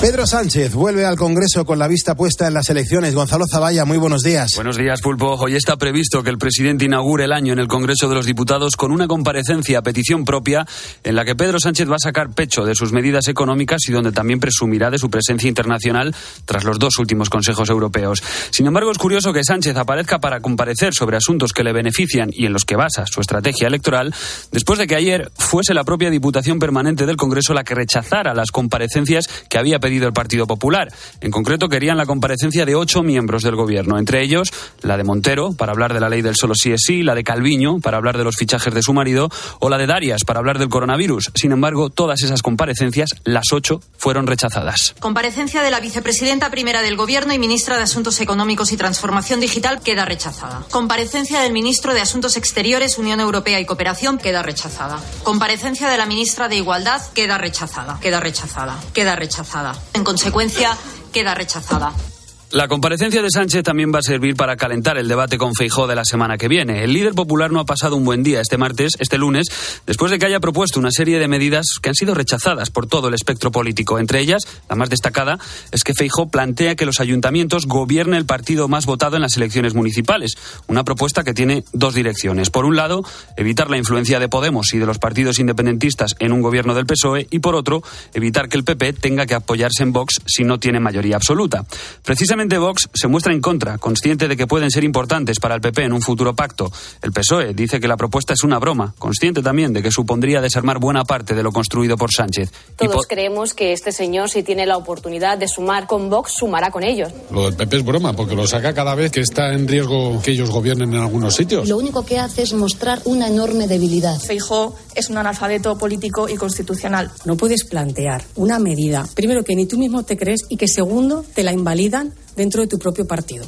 Pedro Sánchez vuelve al Congreso con la vista puesta en las elecciones. Gonzalo Zavalla, muy buenos días. Buenos días, Pulpo. Hoy está previsto que el presidente inaugure el año en el Congreso de los Diputados con una comparecencia a petición propia en la que Pedro Sánchez va a sacar pecho de sus medidas económicas y donde también presumirá de su presencia internacional tras los dos últimos consejos europeos. Sin embargo, es curioso que Sánchez aparezca para comparecer sobre asuntos que le benefician y en los que basa su estrategia electoral después de que ayer fuese la propia Diputación Permanente del Congreso la que rechazara las comparecencias que había el Partido Popular. En concreto, querían la comparecencia de ocho miembros del Gobierno, entre ellos la de Montero, para hablar de la ley del solo sí es sí, la de Calviño, para hablar de los fichajes de su marido, o la de Darias, para hablar del coronavirus. Sin embargo, todas esas comparecencias, las ocho, fueron rechazadas. Comparecencia de la vicepresidenta primera del Gobierno y ministra de Asuntos Económicos y Transformación Digital queda rechazada. Comparecencia del ministro de Asuntos Exteriores, Unión Europea y Cooperación queda rechazada. Comparecencia de la ministra de Igualdad queda rechazada. Queda rechazada. Queda rechazada. En consecuencia, queda rechazada. La comparecencia de Sánchez también va a servir para calentar el debate con Feijó de la semana que viene. El líder popular no ha pasado un buen día este martes, este lunes, después de que haya propuesto una serie de medidas que han sido rechazadas por todo el espectro político. Entre ellas, la más destacada, es que Feijó plantea que los ayuntamientos gobierne el partido más votado en las elecciones municipales. Una propuesta que tiene dos direcciones. Por un lado, evitar la influencia de Podemos y de los partidos independentistas en un gobierno del PSOE y por otro, evitar que el PP tenga que apoyarse en Vox si no tiene mayoría absoluta. Precisamente Vox se muestra en contra, consciente de que pueden ser importantes para el PP en un futuro pacto. El PSOE dice que la propuesta es una broma, consciente también de que supondría desarmar buena parte de lo construido por Sánchez. Todos creemos que este señor, si tiene la oportunidad de sumar con Vox, sumará con ellos. Lo del PP es broma, porque lo saca cada vez que está en riesgo que ellos gobiernen en algunos sitios. Lo único que hace es mostrar una enorme debilidad. Feijó es un analfabeto político y constitucional. No puedes plantear una medida, primero que ni tú mismo te crees y que segundo te la invalidan dentro de tu propio partido.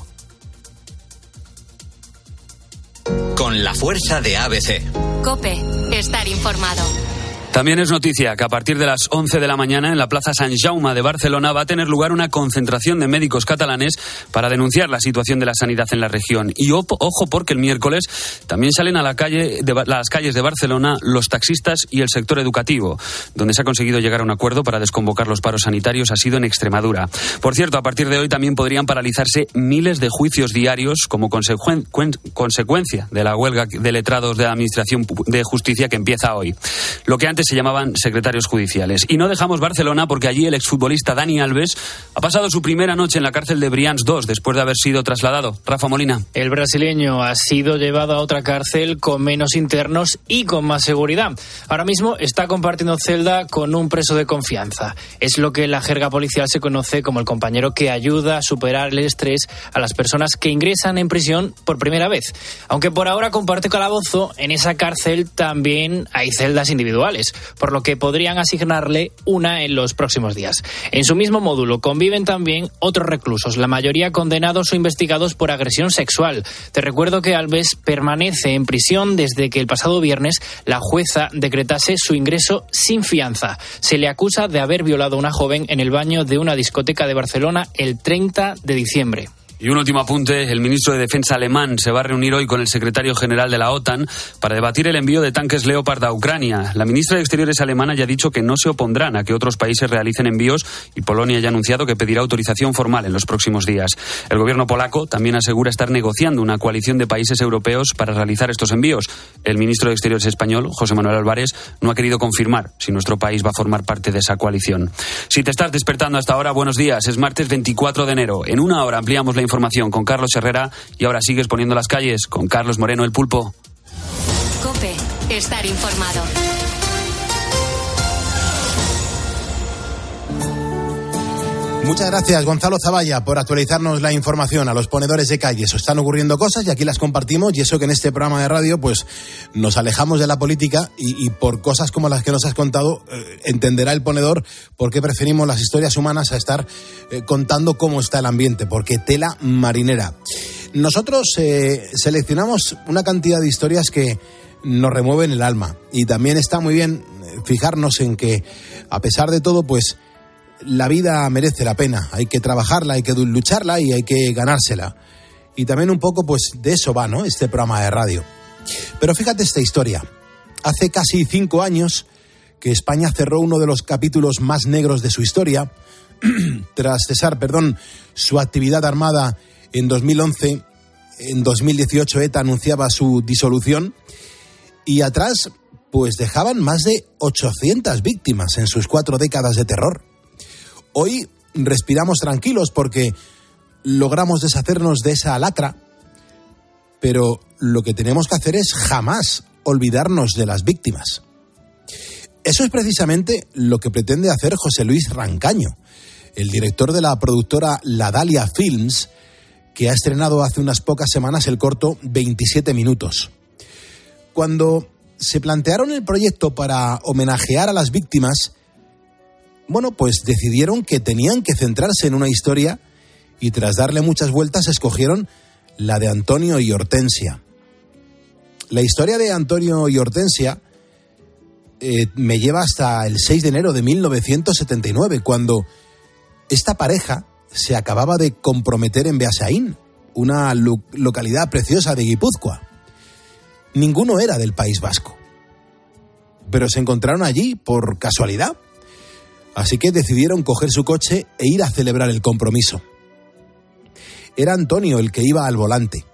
Con la fuerza de ABC. Cope, estar informado. También es noticia que a partir de las 11 de la mañana en la Plaza San Jaume de Barcelona va a tener lugar una concentración de médicos catalanes para denunciar la situación de la sanidad en la región. Y ojo porque el miércoles también salen a la calle de, las calles de Barcelona los taxistas y el sector educativo. Donde se ha conseguido llegar a un acuerdo para desconvocar los paros sanitarios ha sido en Extremadura. Por cierto, a partir de hoy también podrían paralizarse miles de juicios diarios como consecuencia de la huelga de letrados de la Administración de Justicia que empieza hoy. Lo que antes se llamaban secretarios judiciales. Y no dejamos Barcelona porque allí el exfutbolista Dani Alves ha pasado su primera noche en la cárcel de Brians 2 después de haber sido trasladado. Rafa Molina. El brasileño ha sido llevado a otra cárcel con menos internos y con más seguridad. Ahora mismo está compartiendo celda con un preso de confianza. Es lo que en la jerga policial se conoce como el compañero que ayuda a superar el estrés a las personas que ingresan en prisión por primera vez. Aunque por ahora comparte calabozo, en esa cárcel también hay celdas individuales por lo que podrían asignarle una en los próximos días. En su mismo módulo conviven también otros reclusos, la mayoría condenados o investigados por agresión sexual. Te recuerdo que Alves permanece en prisión desde que el pasado viernes la jueza decretase su ingreso sin fianza. Se le acusa de haber violado a una joven en el baño de una discoteca de Barcelona el 30 de diciembre. Y un último apunte, el ministro de Defensa alemán se va a reunir hoy con el secretario general de la OTAN para debatir el envío de tanques Leopard a Ucrania. La ministra de Exteriores alemana ya ha dicho que no se opondrán a que otros países realicen envíos y Polonia ya ha anunciado que pedirá autorización formal en los próximos días. El gobierno polaco también asegura estar negociando una coalición de países europeos para realizar estos envíos. El ministro de Exteriores español, José Manuel Álvarez, no ha querido confirmar si nuestro país va a formar parte de esa coalición. Si te estás despertando hasta ahora, buenos días. Es martes 24 de enero. En una hora ampliamos la información con Carlos Herrera y ahora sigues poniendo las calles con Carlos Moreno el Pulpo. Cope, estar informado. Muchas gracias, Gonzalo Zavalla, por actualizarnos la información a los ponedores de calles. Están ocurriendo cosas y aquí las compartimos y eso que en este programa de radio pues nos alejamos de la política y, por cosas como las que nos has contado eh, entenderá el ponedor por qué preferimos las historias humanas a estar eh, contando cómo está el ambiente, porque tela marinera. Nosotros eh, seleccionamos una cantidad de historias que nos remueven el alma y también está muy bien fijarnos en que a pesar de todo pues la vida merece la pena, hay que trabajarla, hay que lucharla y hay que ganársela. Y también un poco, pues, de eso va, ¿no? Este programa de radio. Pero fíjate esta historia. Hace casi cinco años que España cerró uno de los capítulos más negros de su historia. Tras cesar, perdón, su actividad armada en 2011, en 2018 ETA anunciaba su disolución y atrás pues dejaban más de 800 víctimas en sus cuatro décadas de terror. Hoy respiramos tranquilos porque logramos deshacernos de esa lacra, pero lo que tenemos que hacer es jamás olvidarnos de las víctimas. Eso es precisamente lo que pretende hacer José Luis Rancaño, el director de la productora La Dalia Films, que ha estrenado hace unas pocas semanas el corto 27 minutos. Cuando se plantearon el proyecto para homenajear a las víctimas, bueno, pues decidieron que tenían que centrarse en una historia y tras darle muchas vueltas escogieron la de Antonio y Hortensia. La historia de Antonio y Hortensia eh, me lleva hasta el 6 de enero de 1979, cuando esta pareja se acababa de comprometer en Beasaín, una localidad preciosa de Guipúzcoa. Ninguno era del País Vasco, pero se encontraron allí por casualidad. Así que decidieron coger su coche e ir a celebrar el compromiso. Era Antonio el que iba al volante.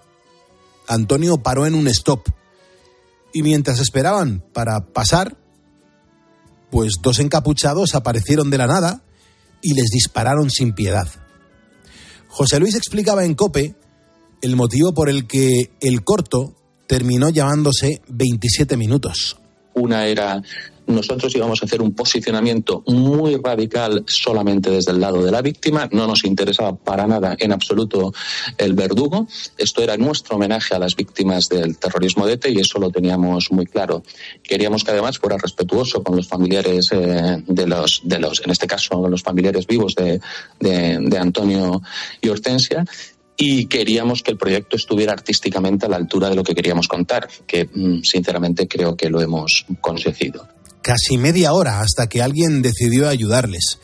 Antonio paró en un stop y mientras esperaban para pasar, pues dos encapuchados aparecieron de la nada y les dispararon sin piedad. José Luis explicaba en Cope el motivo por el que el corto terminó llamándose 27 minutos. Una era nosotros íbamos a hacer un posicionamiento muy radical solamente desde el lado de la víctima. No nos interesaba para nada en absoluto el verdugo. Esto era nuestro homenaje a las víctimas del terrorismo de ETA y eso lo teníamos muy claro. Queríamos que además fuera respetuoso con los familiares eh, de los, de los, en este caso, los familiares vivos de, de Antonio y Hortensia y queríamos que el proyecto estuviera artísticamente a la altura de lo que queríamos contar, que mm, sinceramente creo que lo hemos conseguido casi media hora hasta que alguien decidió ayudarles.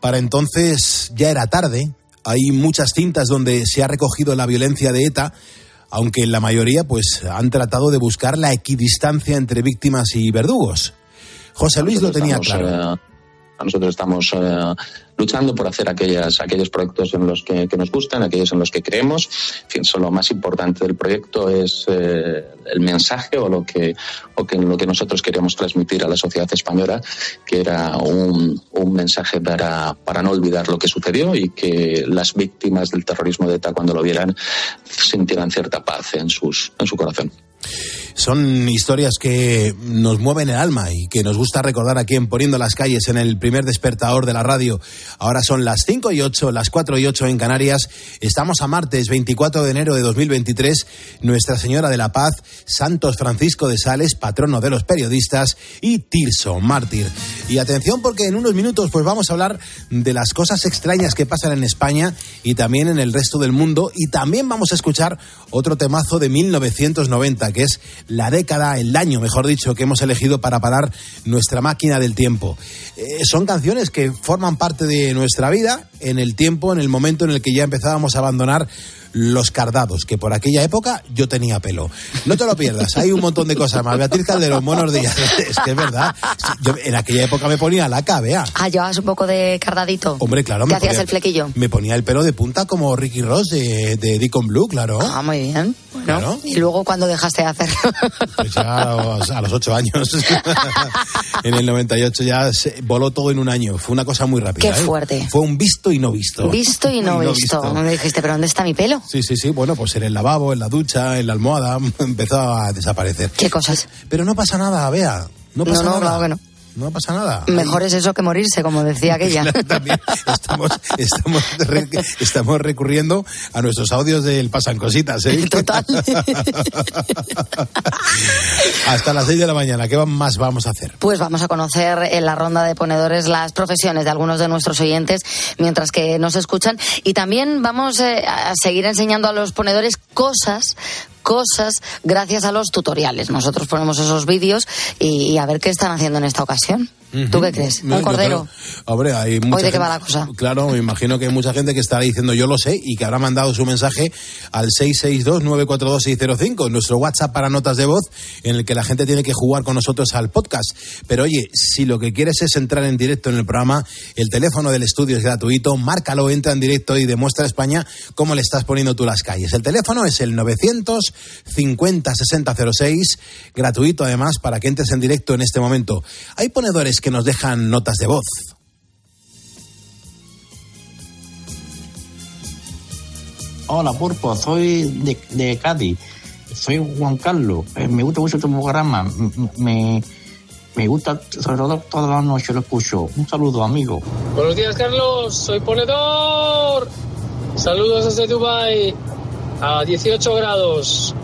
Para entonces ya era tarde, hay muchas cintas donde se ha recogido la violencia de ETA, aunque la mayoría pues han tratado de buscar la equidistancia entre víctimas y verdugos. José Luis lo tenía claro. Nosotros estamos eh, luchando por hacer aquellas, aquellos proyectos en los que, nos gustan, aquellos en los que creemos. En fin, lo más importante del proyecto es eh, el mensaje o lo que, o que lo que nosotros queríamos transmitir a la sociedad española, que era un, un mensaje para, para no olvidar lo que sucedió y que las víctimas del terrorismo de ETA cuando lo vieran sintieran cierta paz en, sus, en su corazón. Son historias que nos mueven el alma y que nos gusta recordar aquí en Poniendo las calles en el primer despertador de la radio. Ahora son las 5 y 8, las 4 y 8 en Canarias. Estamos a martes 24 de enero de 2023. Nuestra Señora de la Paz, Santos Francisco de Sales, patrono de los periodistas, y Tirso, mártir. Y atención porque en unos minutos pues vamos a hablar de las cosas extrañas que pasan en España y también en el resto del mundo. Y también vamos a escuchar otro temazo de 1990 que es la década, el año, mejor dicho, que hemos elegido para parar nuestra máquina del tiempo. Eh, son canciones que forman parte de nuestra vida en el tiempo, en el momento en el que ya empezábamos a abandonar los cardados, que por aquella época yo tenía pelo. No te lo pierdas, hay un montón de cosas más. Beatriz Calderón, buenos días. Es que es verdad. Yo en aquella época me ponía la cabea. Ah, llevabas un poco de cardadito. Hombre, claro. ¿Qué hacías el flequillo? Me ponía el pelo de punta como Ricky Ross de, de Deacon Blue, claro. Ah, muy bien. Bueno, ¿y luego cuándo dejaste de hacerlo? Pues ya a los, ocho años. en el 98 ya se voló todo en un año. Fue una cosa muy rápida. Qué ¿eh? fuerte. Fue un visto y no visto. Visto y no, visto. no Me dijiste, ¿pero dónde está mi pelo? Sí, sí, sí. Bueno, pues en el lavabo, en la ducha, en la almohada, empezó a desaparecer. ¿Qué cosas? Pero no pasa nada, vea. No pasa no, nada. Claro que no. No pasa nada. Mejor es eso que morirse, como decía aquella. También estamos, estamos, estamos, recurriendo a nuestros audios del Pasan Cositas, ¿eh? Total. Hasta las 6 de la mañana, ¿qué más vamos a hacer? Pues vamos a conocer en la ronda de ponedores las profesiones de algunos de nuestros oyentes mientras que nos escuchan y también vamos eh, a seguir enseñando a los ponedores cosas cosas gracias a los tutoriales. Nosotros ponemos esos vídeos y, y a ver qué están haciendo en esta ocasión. ¿Tú qué crees? ¿Un cordero? creo- hombre, hay mucha ¿Hoy de qué va la cosa? Claro, me imagino que hay mucha gente que estará diciendo yo lo sé y que habrá mandado su mensaje al 662-942-605, nuestro WhatsApp para notas de voz, en el que la gente tiene que jugar con nosotros al podcast. Pero oye, si lo que quieres es entrar en directo en el programa, el teléfono del estudio es gratuito, márcalo, entra en directo y demuestra a España cómo le estás poniendo tú las calles. El teléfono es el 950 6006, gratuito además para que entres en directo en este momento. Hay ponedores que nos dejan notas de voz. Hola, Purpo, soy de, de Cádiz. Soy Juan Carlos. Eh, me gusta mucho tu programa. Me, me gusta, sobre todo toda la noche lo escucho. Un saludo, amigo. Buenos días, Carlos. Soy ponedor. Saludos desde Dubai a 18 grados.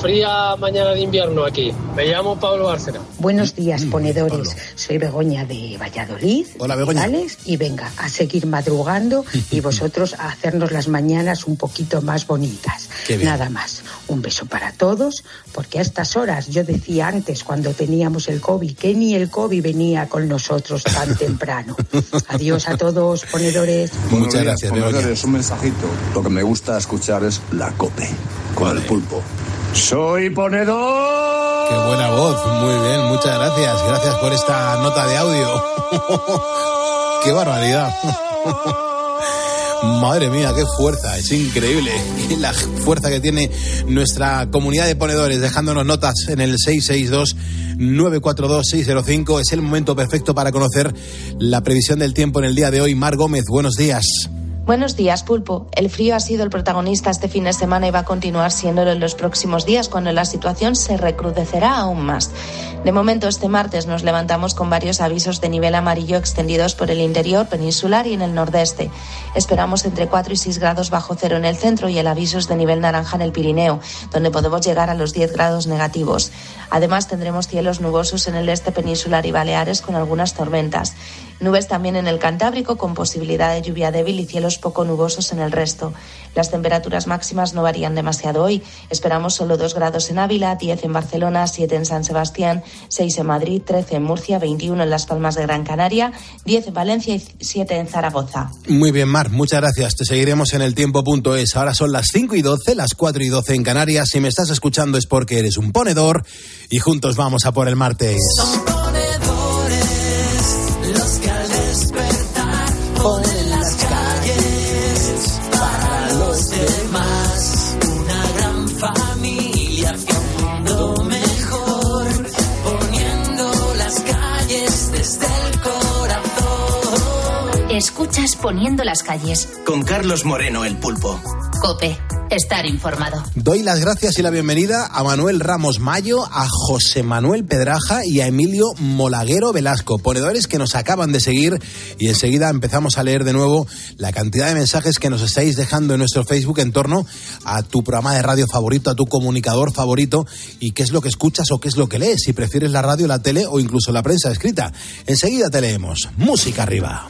Fría mañana de invierno aquí. Me llamo Pablo Bárcena. Buenos días, ponedores. Soy Begoña de Valladolid. Hola, Begoña. Alex, y venga, a seguir madrugando y vosotros a hacernos las mañanas un poquito más bonitas. Qué bien. Nada más. Un beso para todos, porque a estas horas, yo decía antes, cuando teníamos el COVID, que ni el COVID venía con nosotros tan temprano. Adiós a todos, ponedores. Buenos Muchas días, gracias, Begoña. ponedores. Un mensajito. Lo que me gusta escuchar es la cope con el pulpo. Soy ponedor. Qué buena voz, muy bien, muchas gracias. Gracias por esta nota de audio. Qué barbaridad. Madre mía, qué fuerza, es increíble la fuerza que tiene nuestra comunidad de ponedores dejándonos notas en el 662-942-605. Es el momento perfecto para conocer la previsión del tiempo en el día de hoy. Mar Gómez, buenos días. Buenos días, Pulpo. El frío ha sido el protagonista este fin de semana y va a continuar siéndolo en los próximos días cuando la situación se recrudecerá aún más. De momento, este martes nos levantamos con varios avisos de nivel amarillo extendidos por el interior peninsular y en el nordeste. Esperamos entre 4 y 6 grados bajo cero en el centro y el aviso es de nivel naranja en el Pirineo, donde podemos llegar a los 10 grados negativos. Además, tendremos cielos nubosos en el este peninsular y Baleares con algunas tormentas. Nubes también en el Cantábrico con posibilidad de lluvia débil y cielos poco nubosos en el resto. Las temperaturas máximas no varían demasiado hoy. Esperamos solo 2 grados en Ávila, 10 en Barcelona, 7 en San Sebastián, 6 en Madrid, 13 en Murcia, 21 en Las Palmas de Gran Canaria, 10 en Valencia y 7 en Zaragoza. Muy bien, Mar, muchas gracias. Te seguiremos en el tiempo.es. Ahora son las 5 y 12, las 4 y 12 en Canarias. Si me estás escuchando es porque eres un ponedor y juntos vamos a por el martes. Escuchas Poniendo las calles. Con Carlos Moreno, el pulpo. Cope. Estar informado. Doy las gracias y la bienvenida a Manuel Ramos Mayo, a José Manuel Pedraja y a Emilio Molaguero Velasco, ponedores que nos acaban de seguir y enseguida empezamos a leer de nuevo la cantidad de mensajes que nos estáis dejando en nuestro Facebook en torno a tu programa de radio favorito, a tu comunicador favorito y qué es lo que escuchas o qué es lo que lees, si prefieres la radio, la tele o incluso la prensa escrita. Enseguida te leemos. Música arriba.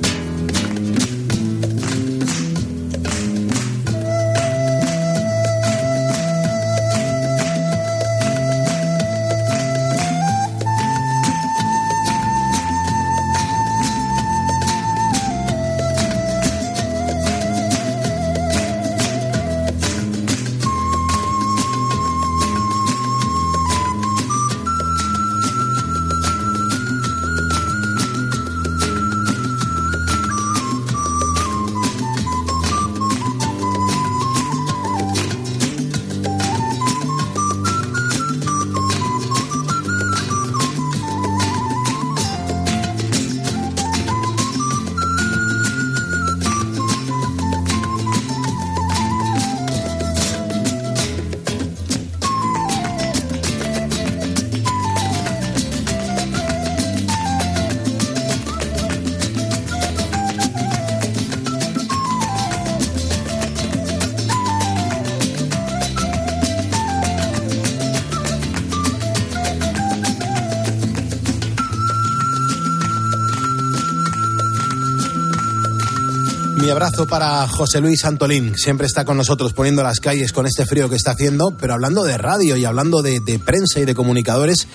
Para José Luis Antolín. Siempre está con nosotros poniendo las calles con este frío que está haciendo, pero hablando de radio y hablando de prensa y de comunicadores,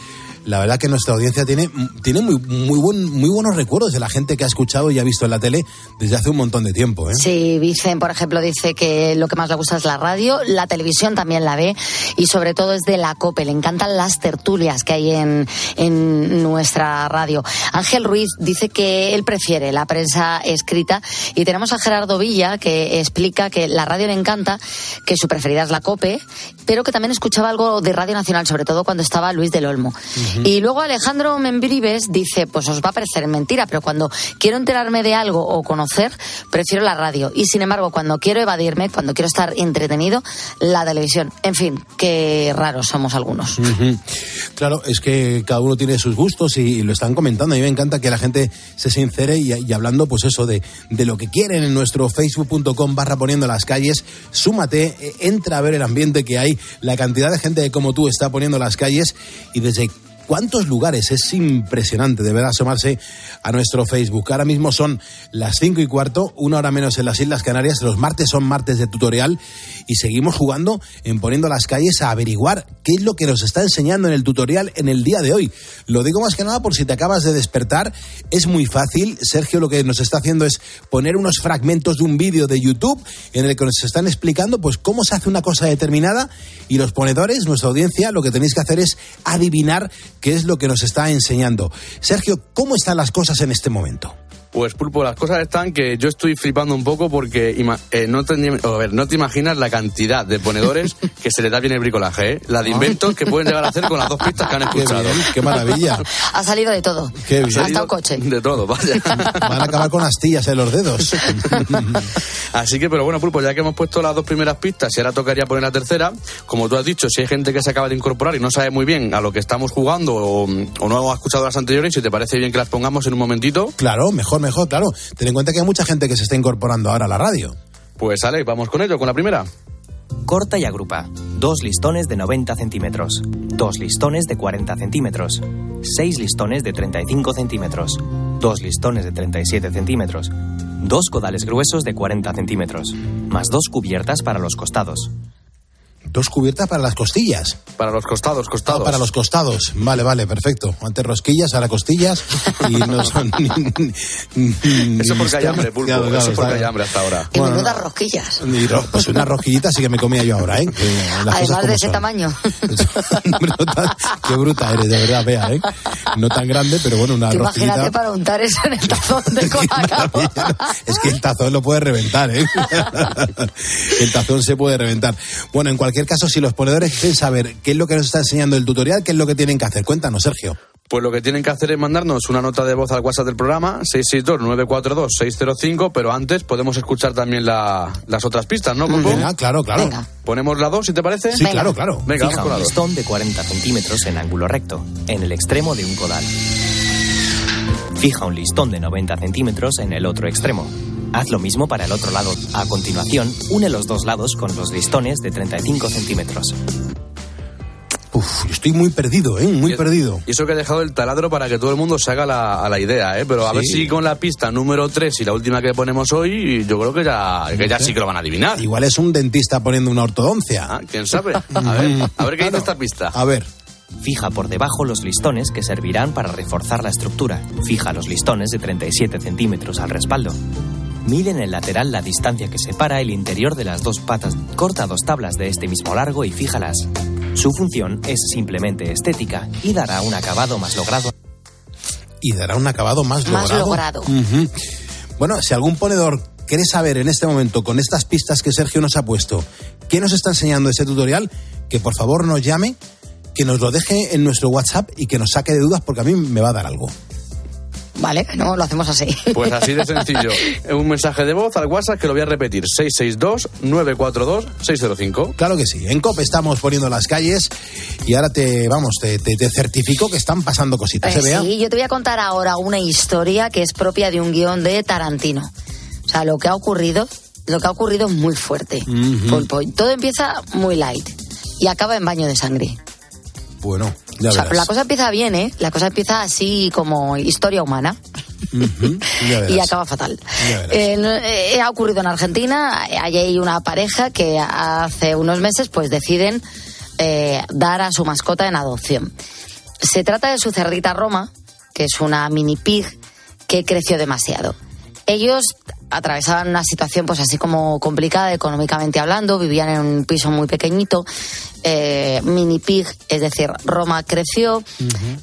la verdad que nuestra audiencia tiene, tiene muy, muy, buen, muy buenos recuerdos de la gente que ha escuchado y ha visto en la tele desde hace un montón de tiempo. ¿eh? Sí, Vicen, por ejemplo, dice que lo que más le gusta es la radio, la televisión también la ve y sobre todo es de la COPE. Le encantan las tertulias que hay en, en nuestra radio. Ángel Ruiz dice que él prefiere la prensa escrita y tenemos a Gerardo Villa que explica que la radio le encanta, que su preferida es la COPE, pero que también escuchaba algo de Radio Nacional, sobre todo cuando estaba Luis del Olmo. Y luego Alejandro Membrives dice, pues os va a parecer mentira, pero cuando quiero enterarme de algo o conocer, prefiero la radio. Y sin embargo, cuando quiero evadirme, cuando quiero estar entretenido, la televisión. En fin, qué raros somos algunos. Ujú. Claro, es que cada uno tiene sus gustos y, y lo están comentando. A mí me encanta que la gente se sincere y, y hablando, pues eso, de, de lo que quieren en nuestro facebook.com barra poniendo las calles. Súmate, eh, entra a ver el ambiente que hay, la cantidad de gente que como tú está poniendo las calles y desde cuántos lugares. Es impresionante, de verdad, asomarse a nuestro Facebook. Ahora mismo son las cinco y cuarto, una hora menos en las Islas Canarias. Los martes son martes de tutorial y seguimos jugando en poniendo las calles a averiguar qué es lo que nos está enseñando en el tutorial en el día de hoy. Lo digo más que nada por si te acabas de despertar. Es muy fácil. Sergio lo que nos está haciendo es poner unos fragmentos de un vídeo de YouTube en el que nos están explicando pues cómo se hace una cosa determinada y los ponedores, nuestra audiencia, lo que tenéis que hacer es adivinar qué es lo que nos está enseñando. Sergio, ¿cómo están las cosas en este momento? Pues Pulpo, las cosas están que yo estoy flipando un poco porque eh, no, te, a ver, no te imaginas la cantidad de ponedores que se le da bien el bricolaje, ¿eh? La de inventos que pueden llegar a hacer con las dos pistas que han escuchado. bien, qué maravilla. Ha salido de todo. Qué bien. Hasta un coche. De todo, vaya. Van a acabar con astillas en los dedos. Así que, pero bueno, Pulpo, ya que hemos puesto las dos primeras pistas y ahora tocaría poner la tercera, como tú has dicho, si hay gente que se acaba de incorporar y no sabe muy bien a lo que estamos jugando o, o no ha escuchado las anteriores, si te parece bien que las pongamos en un momentito, Claro, mejor, mejor, claro. Ten en cuenta que hay mucha gente que se está incorporando ahora a la radio. pues sale, vamos con ello, con la primera. Corta y agrupa. Dos listones de 90 centímetros. Dos listones de 40 centímetros. Seis listones de 35 centímetros. Dos listones de 37 centímetros. Dos codales gruesos de 40 centímetros. Más dos cubiertas para los costados. Dos cubiertas para las costillas. Para los costados, costados. Ah, para los costados. Vale, vale, perfecto. Antes rosquillas, ahora costillas. Y no son ni- ni- ni- Eso porque hay hambre, Pulpo, Claro, claro, eso porque hay hambre hasta ahora. Y Bueno, menudas rosquillas. Y ro- pues una rosquillita sí que me comía yo ahora, ¿eh? Que las cosas Además de ese son. tamaño. Qué bruta eres, de verdad, vea, ¿eh? No tan grande, pero bueno, una rosquillita. Imagínate para untar eso en el tazón de Colacao. Es que el tazón lo puede reventar, ¿eh? El tazón se puede reventar. Bueno, en cualquier caso, si los ponedores quieren saber qué es lo que nos está enseñando el tutorial, qué es lo que tienen que hacer, cuéntanos, Sergio. Pues lo que tienen que hacer es mandarnos una nota de voz al WhatsApp del programa, 662-942-605, pero antes podemos escuchar también la- las otras pistas, ¿no? Venga, claro, claro. ¿Ponemos la dos, si te parece? Sí, claro, claro. Venga, Fija vamos un listón de 40 centímetros en ángulo recto, en el extremo de un codal. Fija un listón de 90 centímetros en el otro extremo. Haz lo mismo para el otro lado. A continuación, une los dos lados con los listones de 35 centímetros. Uf, yo estoy muy perdido, ¿eh? Muy perdido. Y eso que he dejado el taladro para que todo el mundo se haga la, a la idea, ¿eh? Pero a Sí. ver si con la pista número 3 y la última que ponemos hoy, yo creo que ya, que ya sí que lo van a adivinar. Igual es un dentista poniendo una ortodoncia. Ah, ¿Quién sabe? A ver, a ver qué dice esta pista. A ver. Fija por debajo los listones que servirán para reforzar la estructura. Fija los listones de 37 centímetros al respaldo. Mide en el lateral la distancia que separa el interior de las dos patas. Corta dos tablas de este mismo largo y fíjalas. Su función es simplemente estética y dará un acabado más logrado. Y dará un acabado más Más logrado. Bueno, si algún ponedor quiere saber en este momento, con estas pistas que Sergio nos ha puesto, qué nos está enseñando ese tutorial, que por favor nos llame, que nos lo deje en nuestro WhatsApp y que nos saque de dudas porque a mí me va a dar algo. Vale, no, lo hacemos así. Pues así de sencillo. Un mensaje de voz al WhatsApp que lo voy a repetir. 662-942-605. Claro que sí. En COPE estamos poniendo las calles y ahora te, vamos, te, te, te certifico que están pasando cositas. Pues ¿eh, Bea? sí, yo te voy a contar ahora una historia que es propia de un guion de Tarantino. O sea, lo que ha ocurrido, lo que ha ocurrido es muy fuerte. Todo empieza muy light y acaba en baño de sangre. Bueno, O sea, verás. la cosa empieza bien, ¿eh? La cosa empieza así como historia humana. Y acaba fatal. Eh, eh, ha ocurrido en Argentina. Hay una pareja que hace unos meses pues deciden eh, dar a su mascota en adopción. Se trata de su cerdita Roma, que es una mini pig que creció demasiado. Ellos atravesaban una situación pues así como complicada económicamente hablando, vivían en un piso muy pequeñito, eh, mini pig, es decir, Roma creció,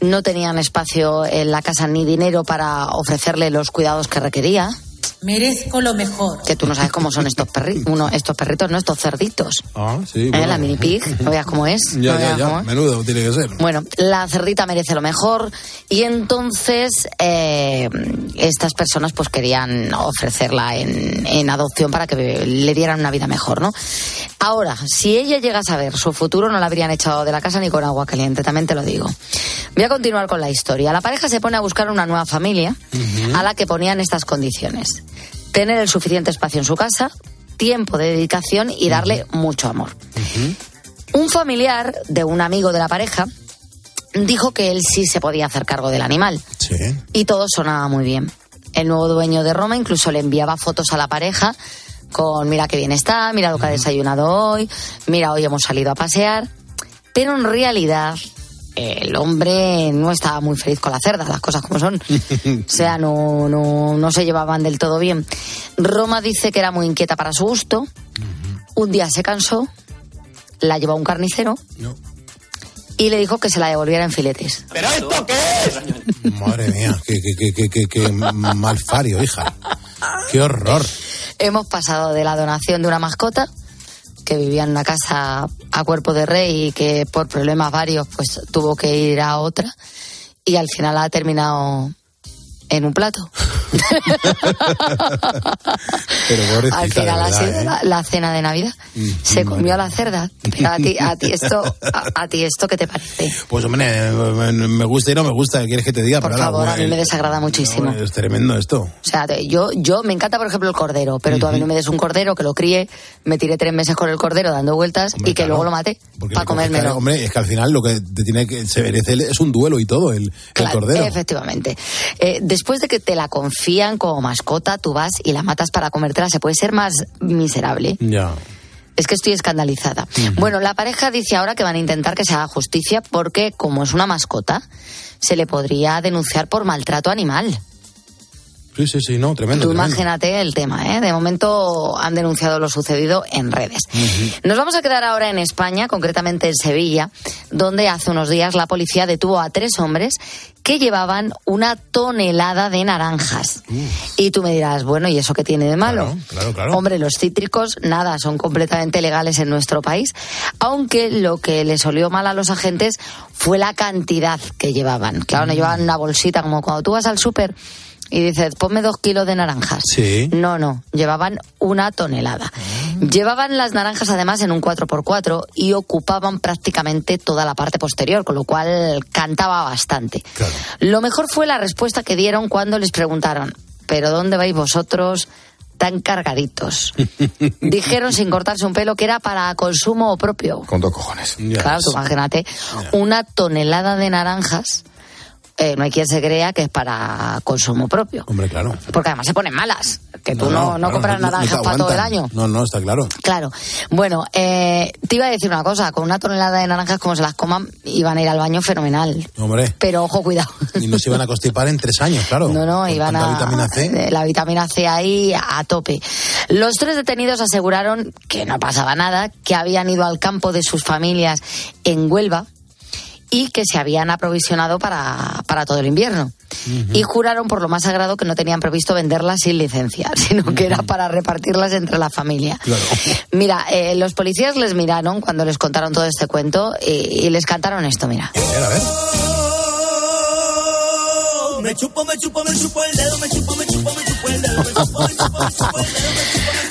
no tenían espacio en la casa ni dinero para ofrecerle los cuidados que requería. Merezco lo mejor. Que tú no sabes cómo son estos perritos, uno, estos perritos, no estos cerditos. Ah, sí. ¿Eh? bueno. La mini pig, no veas cómo es. no Ya, ya, ya. cómo es. Menudo tiene que ser. Bueno, la cerdita merece lo mejor y entonces eh, estas personas pues querían ofrecerla en, en adopción para que le dieran una vida mejor, ¿no? Ahora, si ella llega a saber su futuro, no la habrían echado de la casa ni con agua caliente, también te lo digo. Voy a continuar con la historia. La pareja se pone a buscar una nueva familia a la que ponían estas condiciones. Tener el suficiente espacio en su casa, tiempo de dedicación y darle mucho amor. Un familiar de un amigo de la pareja dijo que él sí se podía hacer cargo del animal. Sí. Y todo sonaba muy bien. El nuevo dueño de Roma incluso le enviaba fotos a la pareja con mira qué bien está, mira lo que ha desayunado hoy, mira hoy hemos salido a pasear. Pero en realidad el hombre no estaba muy feliz con la cerda, las cosas como son. O sea, no, no, no se llevaban del todo bien. Roma dice que era muy inquieta para su gusto. Un día se cansó, la llevó a un carnicero y le dijo que se la devolviera en filetes. ¿Pero esto qué es? Madre mía, qué, qué, qué, qué, qué, qué malfario, hija. Qué horror. Hemos pasado de la donación de una mascota que vivía en una casa a cuerpo de rey y que por problemas varios pues tuvo que ir a otra. Y al final ha terminado en un plato. Pero al final ha verdad, sido ¿eh? la, la cena de Navidad. Mm, Se comió a la cerda. Pero a ti, a ti esto, a, a ti esto, ¿qué te parece? Pues hombre, me me gusta y no me gusta, ¿qué quieres que te diga? Por Pero nada, favor, a mí me desagrada muchísimo. Es tremendo esto. O sea, te- yo, yo me encanta, por ejemplo, el cordero, pero tú a mí no me des un cordero que lo críe, me tiré tres meses con el cordero dando vueltas y que claro. luego lo Porque para comérmelo. Hombre, es que al final lo que te tiene que se merece es un duelo y todo, el, el Claro, cordero. Efectivamente. Eh, después de que te la confían como mascota, tú vas y la matas para comértela, se puede ser más miserable. Ya. Es que estoy escandalizada. Bueno, la pareja dice ahora que van a intentar que se haga justicia porque, como es una mascota, se le podría denunciar por maltrato animal. Sí, sí, sí, no, tremendo. Tú tremendo. imagínate el tema, ¿eh? De momento han denunciado lo sucedido en redes. Nos vamos a quedar ahora en España, concretamente en Sevilla, donde hace unos días la policía detuvo a tres hombres que llevaban una tonelada de naranjas. Y tú me dirás, bueno, ¿y eso qué tiene de malo? Claro, claro. Hombre, los cítricos, nada, son completamente legales en nuestro país, aunque lo que les olió mal a los agentes fue la cantidad que llevaban. Claro, no llevaban una bolsita, como cuando tú vas al súper y dices, ponme dos kilos de naranjas. Sí. No, no, llevaban una tonelada. Llevaban las naranjas además en un 4x4 y ocupaban prácticamente toda la parte posterior, con lo cual cantaba bastante. Lo mejor fue la respuesta que dieron cuando les preguntaron, ¿pero dónde vais vosotros tan cargaditos? Dijeron sin cortarse un pelo que era para consumo propio. Con dos cojones. Claro, tú imagínate, una tonelada de naranjas, eh, no hay quien se crea que es para consumo propio. Hombre, claro. Porque además se ponen malas, que tú no, no, claro, compras no- naranjas para todo el año. No, no, está claro. Claro. Bueno, eh, te iba a decir una cosa, con una tonelada de naranjas como se las coman, iban a ir al baño fenomenal. Hombre. Pero ojo, cuidado. Y no se iban a constipar en tres años, claro. No, no, iban a vitamina C. eh, la vitamina C ahí a tope. Los tres detenidos aseguraron que no pasaba nada, que habían ido al campo de sus familias en Huelva y que se habían aprovisionado para, para todo el invierno. Y juraron por lo más sagrado que no tenían previsto venderlas sin licencia, sino que era para repartirlas entre la familia. Mira, eh, los policías les miraron cuando les contaron todo este cuento y, y les cantaron esto, mira. Me chupo, me chupo, me chupo el dedo, me chupo, me chupo, me chupo el dedo, me chupo, me chupo, me chupo el dedo, me chupo, me chupo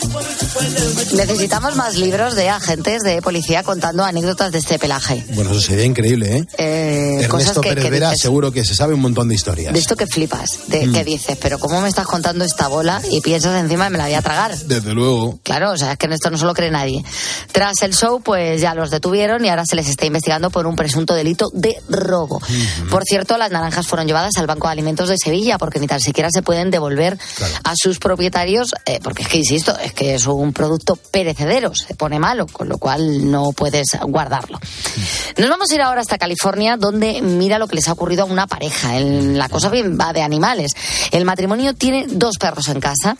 Necesitamos más libros de agentes de policía contando anécdotas de este pelaje. Bueno, eso sería increíble, ¿eh? Eh, eh, cosas Ernesto que, Pérez que Vera dices, seguro que se sabe un montón de historias. de esto que flipas, de Mm. que dices, pero ¿cómo me estás contando esta bola y piensas encima que me la voy a tragar? Desde luego. Claro, o sea, es que en esto no se lo cree nadie. Tras el show, pues ya los detuvieron y ahora se les está investigando por un presunto delito de robo. Por cierto, las naranjas fueron llevadas al Banco de Alimentos de Sevilla porque ni tan siquiera se pueden devolver a sus propietarios, eh, porque es que, insisto, es que es un producto perecedero, se pone malo, con lo cual no puedes guardarlo. Nos vamos a ir ahora hasta California, donde mira lo que les ha ocurrido a una pareja. El- la cosa bien va de animales. El matrimonio tiene dos perros en casa,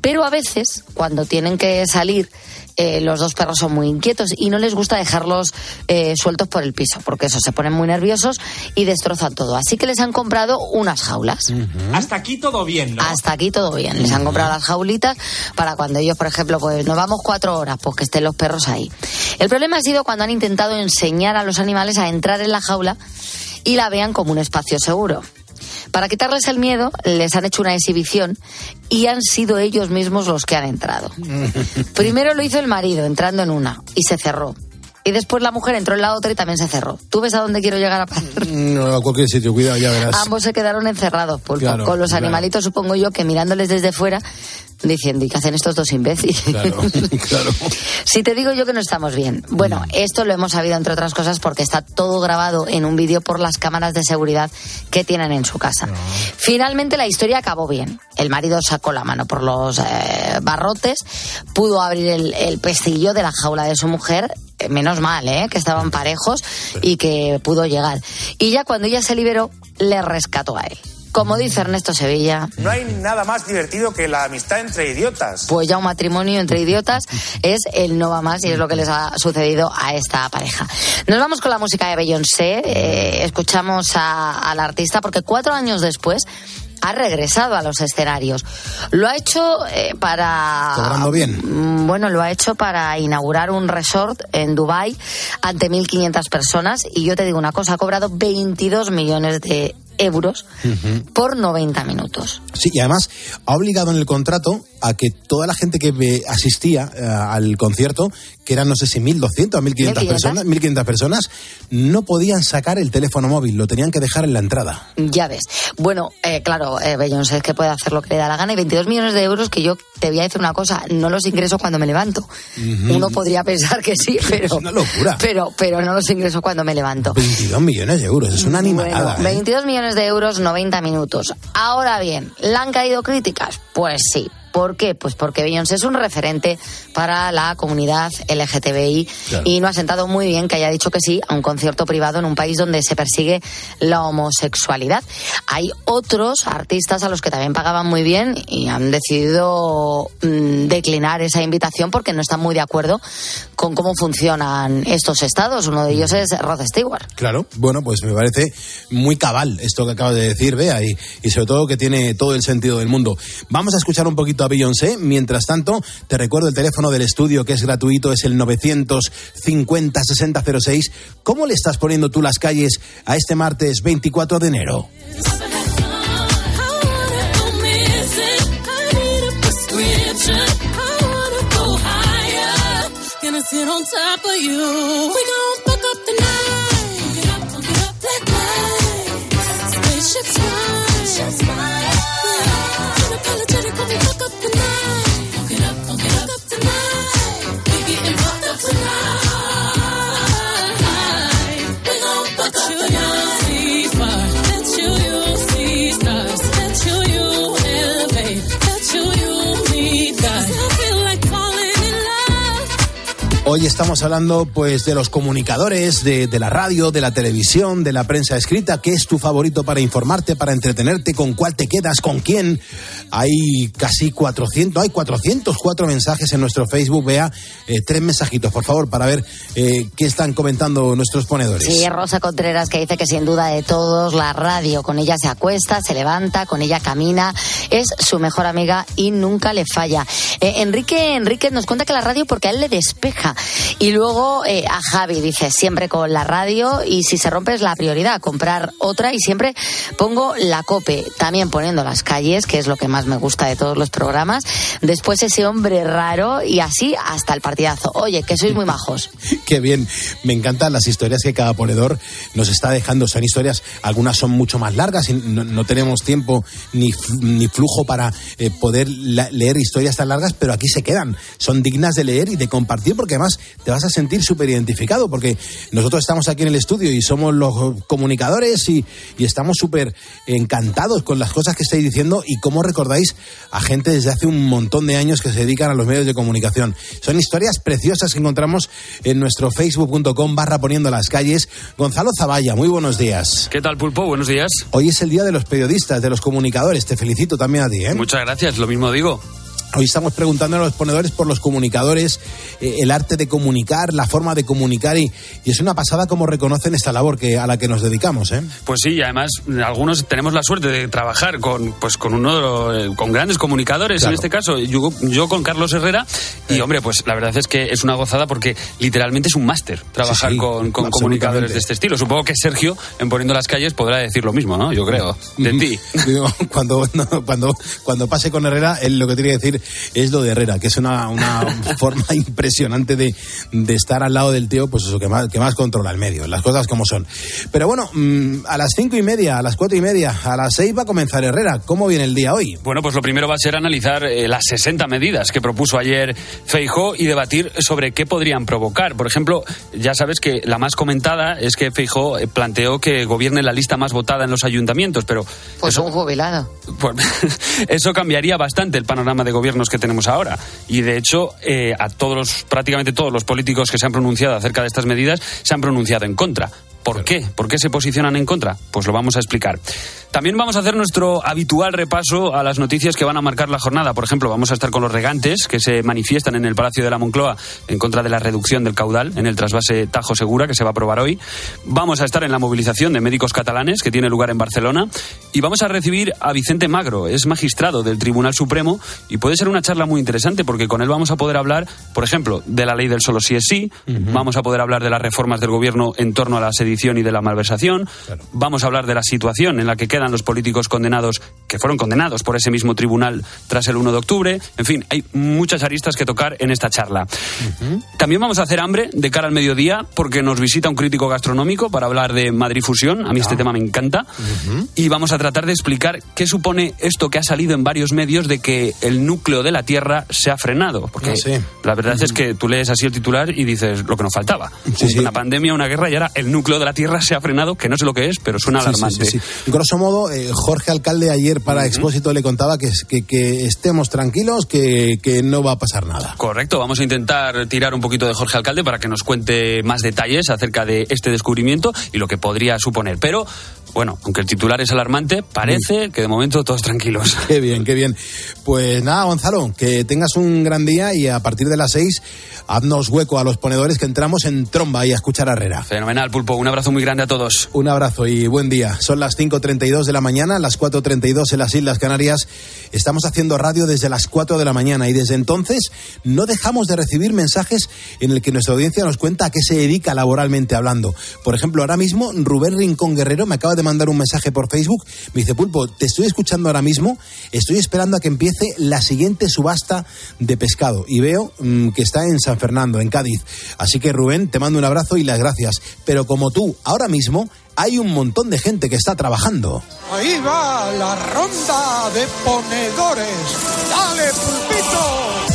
pero a veces, cuando tienen que salir, eh, los dos perros son muy inquietos y no les gusta dejarlos eh, sueltos por el piso, porque eso se ponen muy nerviosos y destrozan todo. Así que les han comprado unas jaulas. Hasta aquí todo bien, ¿no? Hasta aquí todo bien. Les han comprado las jaulitas para cuando ellos, por ejemplo, pues nos vamos cuatro horas, pues que estén los perros ahí. El problema ha sido cuando han intentado enseñar a los animales a entrar en la jaula y la vean como un espacio seguro. Para quitarles el miedo, les han hecho una exhibición y han sido ellos mismos los que han entrado. Primero lo hizo el marido, entrando en una, y se cerró. Y después la mujer entró en la otra y también se cerró. ¿Tú ves a dónde quiero llegar a parar? No, a cualquier sitio, cuidado, ya verás. Ambos se quedaron encerrados, Pulpo, Claro, con los claro. animalitos, supongo yo, que mirándoles desde fuera, diciendo, ¿y qué hacen estos dos imbéciles? Claro, claro. Si te digo yo que no estamos bien. Bueno, esto lo hemos sabido, entre otras cosas, porque está todo grabado en un vídeo por las cámaras de seguridad que tienen en su casa. Finalmente la historia acabó bien. El marido sacó la mano por los eh, barrotes, pudo abrir el, el pestillo de la jaula de su mujer. eh, Menos mal, ¿eh? que estaban parejos y que pudo llegar. Y ya cuando ella se liberó, le rescató a él. Como dice Ernesto Sevilla, No hay nada más divertido que la amistad entre idiotas. pues ya un matrimonio entre idiotas es el no va más y es lo que les ha sucedido a esta pareja. Nos vamos con la música de Beyoncé, eh, escuchamos a- al artista porque cuatro años después ha regresado a los escenarios. Lo ha hecho eh, para... Cobrando bien. Mm, Bueno, lo ha hecho para inaugurar un resort en Dubai ante 1.500 personas y yo te digo una cosa, ha cobrado 22 millones de euros por 90 minutos. Sí, y además ha obligado en el contrato a que toda la gente que asistía eh, al concierto, que eran no sé si 1.200 o 1.500 1.500. personas, 1.500 personas, no podían sacar el teléfono móvil, lo tenían que dejar en la entrada. Ya ves. Bueno, eh, claro, eh, Beyoncé es que puede hacer lo que le da la gana y 22 millones de euros que yo te voy a decir una cosa, no los ingreso cuando me levanto. Uno podría pensar que sí, pero... una locura. Pero, pero no los ingreso cuando me levanto. 22 millones de euros, es una animalada. Bueno, ¿eh? 22 millones de euros, 90 minutos. Ahora bien, ¿le han caído críticas? Pues sí. ¿Por qué? Pues porque Beyoncé es un referente para la comunidad LGTBI Claro. y no ha sentado muy bien que haya dicho que sí a un concierto privado en un país donde se persigue la homosexualidad. Hay otros artistas a los que también pagaban muy bien y han decidido mm, declinar esa invitación porque no están muy de acuerdo con cómo funcionan estos estados. Uno de ellos es Rod Stewart. Claro, bueno, pues me parece muy cabal esto que acabas de decir, Bea, y, y sobre todo que tiene todo el sentido del mundo. Vamos a escuchar un poquito a Beyoncé. Mientras tanto, te recuerdo el teléfono del estudio que es gratuito, es el 950-6006. ¿Cómo le estás poniendo tú las calles a este martes 24 de enero? Hoy estamos hablando pues de los comunicadores, de, de la radio, de la televisión, de la prensa escrita. ¿Qué es tu favorito para informarte, para entretenerte? ¿Con cuál te quedas? ¿Con quién? Hay casi 400, hay 404 mensajes en nuestro Facebook. Vea, eh, tres mensajitos, por favor, para ver eh, qué están comentando nuestros ponedores. Sí, Rosa Contreras que dice que sin duda de todos la radio, con ella se acuesta, se levanta, con ella camina, es su mejor amiga y nunca le falla. Eh, Enrique Enrique nos cuenta que la radio porque a él le despeja, Y luego eh, a Javi dice, siempre con la radio y si se rompe es la prioridad, comprar otra y siempre pongo la cope, también poniendo las calles, que es lo que más me gusta de todos los programas. Después ese hombre raro y así hasta el partidazo. Oye, que sois muy majos. Qué bien, me encantan las historias que cada ponedor nos está dejando. Son historias, algunas son mucho más largas y no, no tenemos tiempo ni, ni flujo para eh, poder la- leer historias tan largas, pero aquí se quedan. Son dignas de leer y de compartir porque además te vas a sentir súper identificado porque nosotros estamos aquí en el estudio y somos los comunicadores y, y estamos súper encantados con las cosas que estáis diciendo y cómo recordáis a gente desde hace un montón de años que se dedican a los medios de comunicación. Son historias preciosas que encontramos en nuestro facebook.com barra poniendo las calles. Gonzalo Zavalla, muy buenos días. ¿Qué tal, Pulpo? Buenos días. Hoy es el día de los periodistas, de los comunicadores. Te felicito también a ti. ¿eh? Muchas gracias, lo mismo digo. Hoy estamos preguntando a los ponedores por los comunicadores, eh, el arte de comunicar, la forma de comunicar y, y es una pasada cómo reconocen esta labor que, a la que nos dedicamos. ¿eh? Pues sí, y además algunos tenemos la suerte de trabajar con pues con uno de los- eh, con grandes comunicadores Claro. en este caso, yo, yo con Carlos Herrera y hombre, pues la verdad es que es una gozada porque literalmente es un máster trabajar Sí, sí, con, comunicadores de este estilo. Supongo que Sergio en poniendo las calles podrá decir lo mismo, ¿no? Yo creo, de ti. Cuando, no, cuando, cuando pase con Herrera, él lo que tiene que decir es lo de Herrera, que es una, una forma impresionante de, de estar al lado del tío, pues eso, que más, que más controla el medio, las cosas como son. Pero bueno, mm, a las cinco y media, a las cuatro y media, a las seis va a comenzar Herrera. ¿Cómo viene el día hoy? Bueno, pues lo primero va a ser analizar eh, las 60 medidas que propuso ayer Feijó y debatir sobre qué podrían provocar. Por ejemplo, ya sabes que la más comentada es que Feijó eh, planteó que gobierne la lista más votada en los ayuntamientos, pero Pues un jubilado. pues, eso cambiaría bastante el panorama de que tenemos ahora. Y de hecho, eh, a todos los, prácticamente todos los políticos que se han pronunciado acerca de estas medidas se han pronunciado en contra. ¿Por qué? ¿Por qué se posicionan en contra? Pues lo vamos a explicar. También vamos a hacer nuestro habitual repaso a las noticias que van a marcar la jornada. Por ejemplo, vamos a estar con los regantes que se manifiestan en el Palacio de la Moncloa en contra de la reducción del caudal en el trasvase Tajo Segura que se va a aprobar hoy. Vamos a estar en la movilización de médicos catalanes que tiene lugar en Barcelona. Y vamos a recibir a Vicente Magro, es magistrado del Tribunal Supremo y puede ser una charla muy interesante porque con él vamos a poder hablar, por ejemplo, de la ley del solo sí es sí, vamos a poder hablar de las reformas del gobierno en torno a la sedición y de la malversación, vamos a hablar de la situación en la que quedan los políticos condenados, que fueron condenados por ese mismo tribunal tras el 1 de octubre, en fin, hay muchas aristas que tocar en esta charla. También vamos a hacer hambre de cara al mediodía porque nos visita un crítico gastronómico para hablar de Madrid Fusión, a mí este tema me encanta, y vamos a tratar de explicar qué supone esto que ha salido en varios medios de que el núcleo de la Tierra se ha frenado. Porque Ah, sí. la verdad es que tú lees así el titular y dices lo que nos faltaba. Una pandemia, una guerra y ahora el núcleo de la Tierra se ha frenado, que no sé lo que es, pero suena Sí, alarmante. sí, sí. Grosso modo, eh, Jorge Alcalde ayer para Expósito le contaba que, que, que estemos tranquilos, que, que no va a pasar nada. Correcto, vamos a intentar tirar un poquito de Jorge Alcalde para que nos cuente más detalles acerca de este descubrimiento y lo que podría suponer. Pero, bueno, aunque el titular es alarmante, parece que de momento todos tranquilos. Qué bien, qué bien. Pues nada, Gonzalo, que tengas un gran día y a partir de las seis haznos hueco a los ponedores que entramos en tromba y a escuchar a Herrera. Fenomenal, Pulpo. Un abrazo muy grande a todos. Un abrazo y buen día. Son las 5.32 de la mañana, las 4.32 en las Islas Canarias. Estamos haciendo radio desde las 4 de la mañana y desde entonces no dejamos de recibir mensajes en el que nuestra audiencia nos cuenta a qué se dedica laboralmente hablando. Por ejemplo, ahora mismo Rubén Rincón Guerrero me acaba de mandar un mensaje por Facebook. Me dice, Pulpo, te estoy escuchando ahora mismo, estoy esperando a que empiece la siguiente subasta de pescado y veo mm, que está en San Fernando, en Cádiz. Así que Rubén, te mando un abrazo y las gracias. Pero como tú, ahora mismo hay un montón de gente que está trabajando. Ahí va la ronda de ponedores. ¡Dale, pulpito!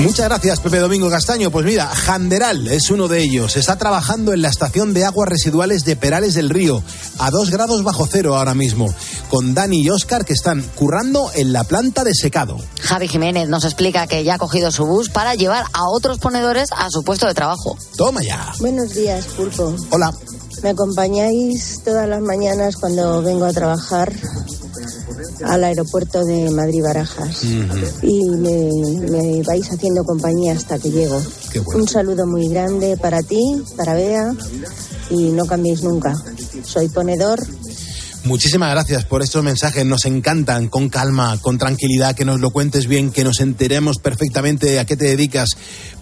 Muchas gracias, Pepe Domingo Castaño. Pues mira, Janderal es uno de ellos. Está trabajando en la estación de aguas residuales de Perales del Río, a dos grados bajo cero ahora mismo, con Dani y Oscar que están currando en la planta de secado. Javi Jiménez nos explica que ya ha cogido su bus para llevar a otros ponedores a su puesto de trabajo. Toma ya. Buenos días, Pulpo. Hola. Me acompañáis todas las mañanas cuando vengo a trabajar al aeropuerto de Madrid-Barajas y me, me vais haciendo compañía hasta que llego. Un saludo muy grande para ti, para Bea y no cambiéis nunca. Soy ponedor. Muchísimas gracias por estos mensajes, nos encantan, con calma, con tranquilidad, que nos lo cuentes bien, que nos enteremos perfectamente a qué te dedicas,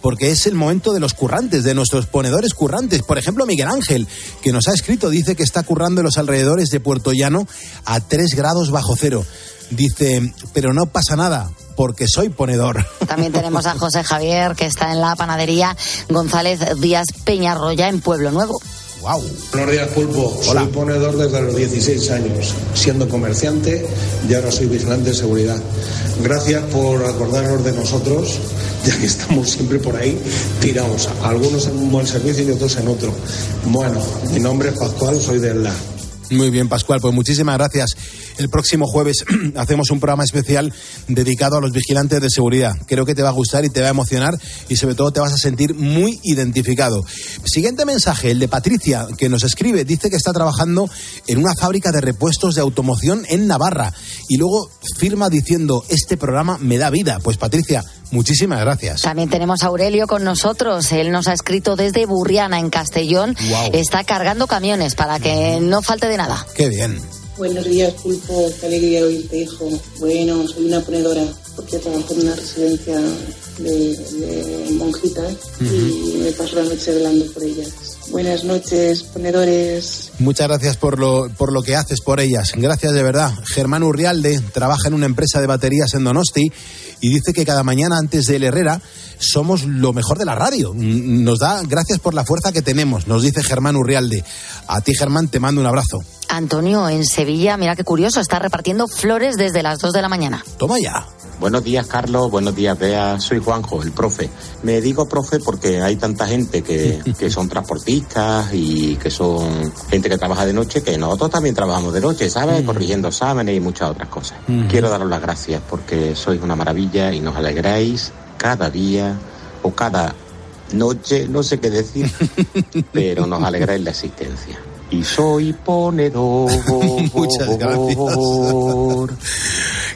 porque es el momento de los currantes, de nuestros ponedores currantes. Por ejemplo, Miguel Ángel, que nos ha escrito, dice que está currando en los alrededores de Puerto Llano a 3 grados bajo cero. Dice, pero no pasa nada, porque soy ponedor. También tenemos a José Javier, que está en la panadería González Díaz Peñarroya en Pueblo Nuevo. Wow. Buenos días, Pulpo. Soy ponedor desde los 16 años, siendo comerciante y ahora soy vigilante de seguridad. Gracias por acordarnos de nosotros, ya que estamos siempre por ahí tirados, algunos en un buen servicio y otros en otro. Bueno, mi nombre es Pascual, soy de La. Muy bien, Pascual, pues muchísimas gracias. El próximo jueves hacemos un programa especial dedicado a los vigilantes de seguridad. Creo que te va a gustar y te va a emocionar y sobre todo te vas a sentir muy identificado. Siguiente mensaje, el de Patricia, que nos escribe, dice que está trabajando en una fábrica de repuestos de automoción en Navarra y luego firma diciendo, este programa me da vida. Pues Patricia, muchísimas gracias. También tenemos a Aurelio con nosotros. Él nos ha escrito desde Burriana, en Castellón. Guau. Está cargando camiones para que no falte de nada. Qué bien. Buenos días, Pulpo. Qué alegría oírte, hijo. Bueno, soy una ponedora porque trabajo en una residencia de, de monjitas y me paso la noche velando por ellas. Buenas noches, ponedores. Muchas gracias por lo, por lo que haces por ellas. Gracias de verdad. Germán Urrialde trabaja en una empresa de baterías en Donosti y dice que cada mañana antes del Herrera somos lo mejor de la radio. Nos da gracias por la fuerza que tenemos, nos dice Germán Urrialde. A ti, Germán, te mando un abrazo. Antonio, en Sevilla, mira qué curioso, está repartiendo flores desde las 2 de la mañana. Toma ya. Buenos días, Carlos. Buenos días, Bea. Soy Juanjo, el profe. Me digo profe porque hay tanta gente que, que son transportistas y que son gente que trabaja de noche, que nosotros también trabajamos de noche, ¿sabes? Mm. Corrigiendo exámenes y muchas otras cosas. Ujú. Quiero daros las gracias porque sois una maravilla y nos alegráis cada día o cada noche, no sé qué decir, pero nos alegráis la existencia. Y soy ponedor. Muchas gracias.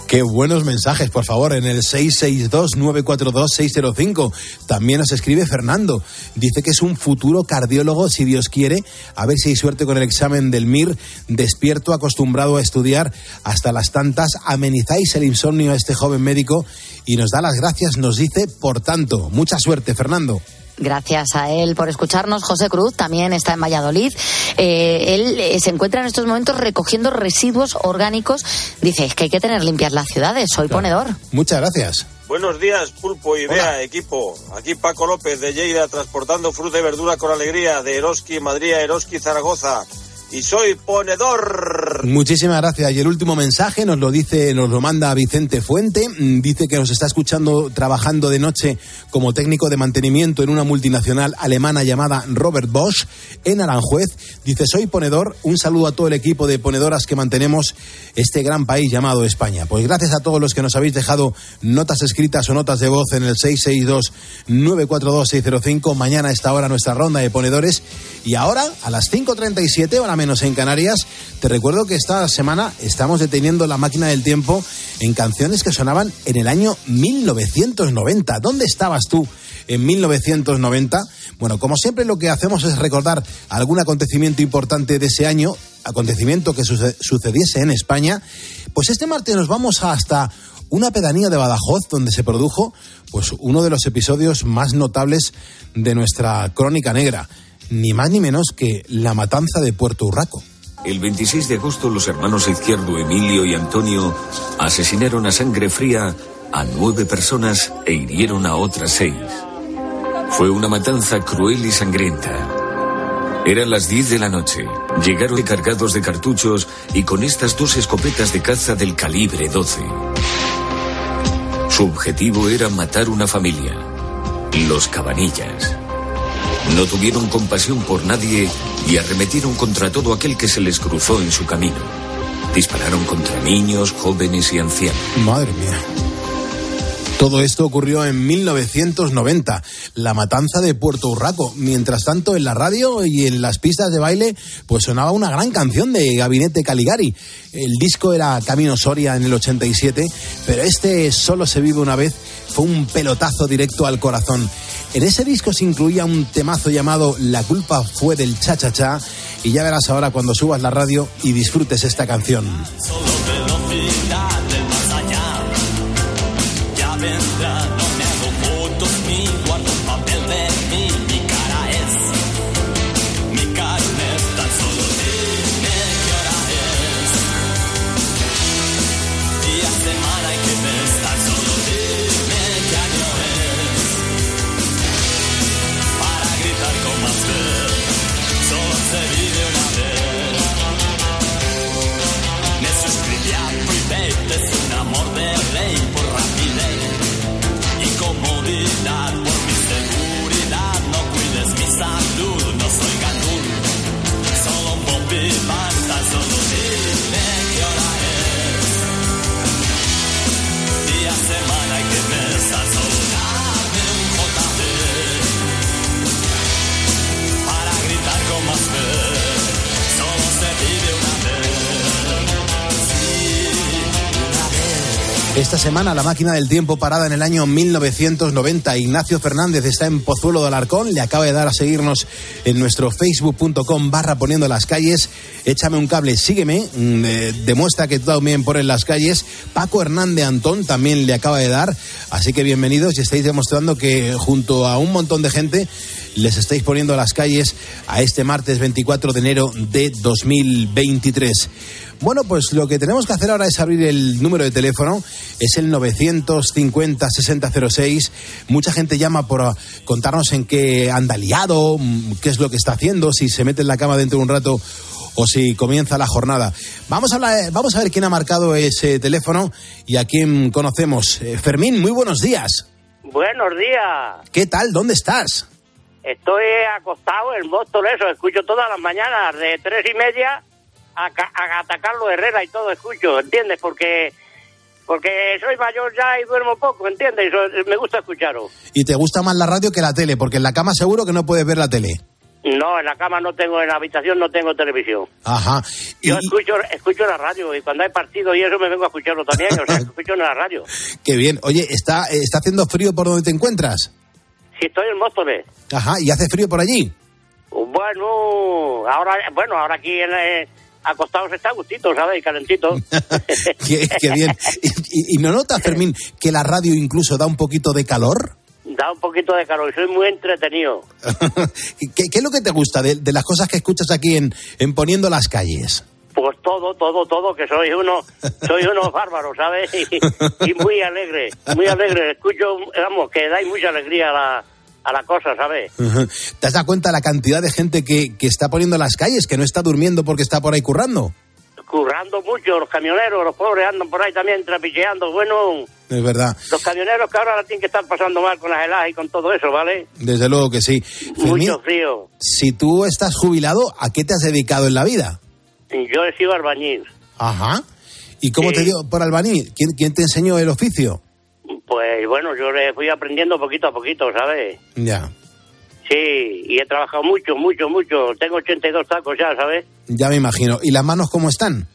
Qué buenos mensajes, por favor, en el 662-942-605. También nos escribe Fernando. Dice que es un futuro cardiólogo, si Dios quiere. A ver si hay suerte con el examen del MIR. Despierto, acostumbrado a estudiar hasta las tantas. Amenizáis el insomnio a este joven médico y nos da las gracias, nos dice, por tanto. Mucha suerte, Fernando. Gracias a él por escucharnos. José Cruz también está en Valladolid. Eh, él eh, se encuentra en estos momentos recogiendo residuos orgánicos. Dice, es que hay que tener limpias las ciudades. Soy ponedor. Muchas gracias. Buenos días, Pulpo y Bea, equipo. Aquí Paco López de Lleida, transportando fruta y verdura con alegría de Eroski, Madrid Eroski, Zaragoza. Y soy ponedor. Muchísimas gracias. Y el último mensaje nos lo dice, nos lo manda Vicente Fuente. Mm, Dice que nos está escuchando trabajando de noche como técnico de mantenimiento en una multinacional alemana llamada Robert Bosch en Aranjuez. Dice, soy ponedor. Un saludo a todo el equipo de ponedoras que mantenemos este gran país llamado España. Pues gracias a todos los que nos habéis dejado notas escritas o notas de voz en el 662-942-605. Mañana a esta hora nuestra ronda de ponedores. Y ahora, a las 5.37, hora menos en Canarias, te recuerdo que esta semana estamos deteniendo la máquina del tiempo en canciones que sonaban en el año 1990. ¿Dónde estabas tú en 1990? Bueno, como siempre lo que hacemos es recordar algún acontecimiento importante de ese año, acontecimiento que suce- sucediese en España. Pues este martes nos vamos hasta una pedanía de Badajoz donde se produjo pues uno de los episodios más notables de nuestra crónica negra, ni más ni menos que la matanza de Puerto Urraco. El 26 de agosto los hermanos Izquierdo, Emilio y Antonio asesinaron a sangre fría a nueve personas e hirieron a otras seis. Fue una matanza cruel y sangrienta. Eran las 10 de la noche. Llegaron cargados de cartuchos y con estas dos escopetas de caza del calibre 12. Su objetivo era matar una familia, los Cabanillas. No tuvieron compasión por nadie y arremetieron contra todo aquel que se les cruzó en su camino. Dispararon contra niños, jóvenes y ancianos. Madre mía. Todo esto ocurrió en 1990, la matanza de Puerto Urraco. Mientras tanto, en la radio y en las pistas de baile, pues sonaba una gran canción de Gabinete Caligari. El disco era Camino Soria en el 87, pero este Solo se vive una vez fue un pelotazo directo al corazón. En ese disco se incluía un temazo llamado La culpa fue del cha-cha-cha y ya verás ahora cuando subas la radio y disfrutes esta canción. Esta semana la máquina del tiempo parada en el año 1990. Ignacio Fernández está en Pozuelo de Alarcón. Le acaba de dar a seguirnos en nuestro facebook.com barra poniendo las calles. Échame un cable, sígueme. mm, eh, demuestra que tú también pones las calles. Paco Hernández Antón también le acaba de dar. Así que bienvenidos y estáis demostrando que junto a un montón de gente les estáis poniendo las calles a este martes 24 de enero de 2023. Bueno, pues lo que tenemos que hacer ahora es abrir el número de teléfono, es el 950-6006. Mucha gente llama por contarnos en qué anda liado, mm, qué es lo que está haciendo, si se mete en la cama dentro de un rato o si comienza la jornada. Vamos a, hablar- vamos a ver quién ha marcado ese teléfono y a quién conocemos. Eh, Fermín, muy buenos días. Buenos días. ¿Qué tal? ¿Dónde estás? Estoy acostado en Boston, eso. Escucho todas las mañanas de tres y media a, a atacarlo Herrera y todo escucho, ¿entiendes? Porque porque soy mayor ya y duermo poco, ¿entiendes? Y me gusta escucharos. ¿Y te gusta más la radio que la tele? Porque en la cama seguro que no puedes ver la tele. No, en la cama no tengo, en la habitación no tengo televisión. Ajá. Yo escucho, escucho la radio y cuando hay partido y eso me vengo a escucharlo también, o sea, escucho en la radio. Qué bien. Oye, ¿está, eh, ¿está haciendo frío por donde te encuentras? Si estoy en Móstoles. Ajá. ¿Y hace frío por allí? Bueno, ahora, bueno, ahora aquí en, eh, acostados está a gustito, ¿sabes? Y calentito. qué, qué bien. ¿Y, y- no notas, Fermín, que la radio incluso da un poquito de calor? Da un poquito de calor y soy muy entretenido. ¿Qué, qué es lo que te gusta de, de las cosas que escuchas aquí en, en Poniendo las Calles? Pues todo, todo, todo, que soy uno, soy uno bárbaro, ¿sabes? Y, y muy alegre, muy alegre. Escucho, vamos, que dais mucha alegría a la, a la cosa, ¿sabes? ¿Te has dado cuenta la cantidad de gente que, que está poniendo las calles, que no está durmiendo porque está por ahí currando? Currando mucho, los camioneros, los pobres andan por ahí también trapicheando. Bueno, Es verdad. los camioneros que ahora la tienen que estar pasando mal con las heladas y con todo eso, ¿vale? Desde luego que sí. Fermín, Mucho frío. si tú estás jubilado, ¿a qué te has dedicado en la vida? Yo he sido albañil. Ajá. ¿Y cómo Sí. te dio por albañil? ¿Quién, quién te enseñó el oficio? Pues bueno, yo le fui aprendiendo poquito a poquito, ¿sabes? Ya, Sí, y he trabajado mucho, mucho, mucho. Tengo 82 tacos ya, ¿sabes? ya me imagino. ¿Y las manos cómo están?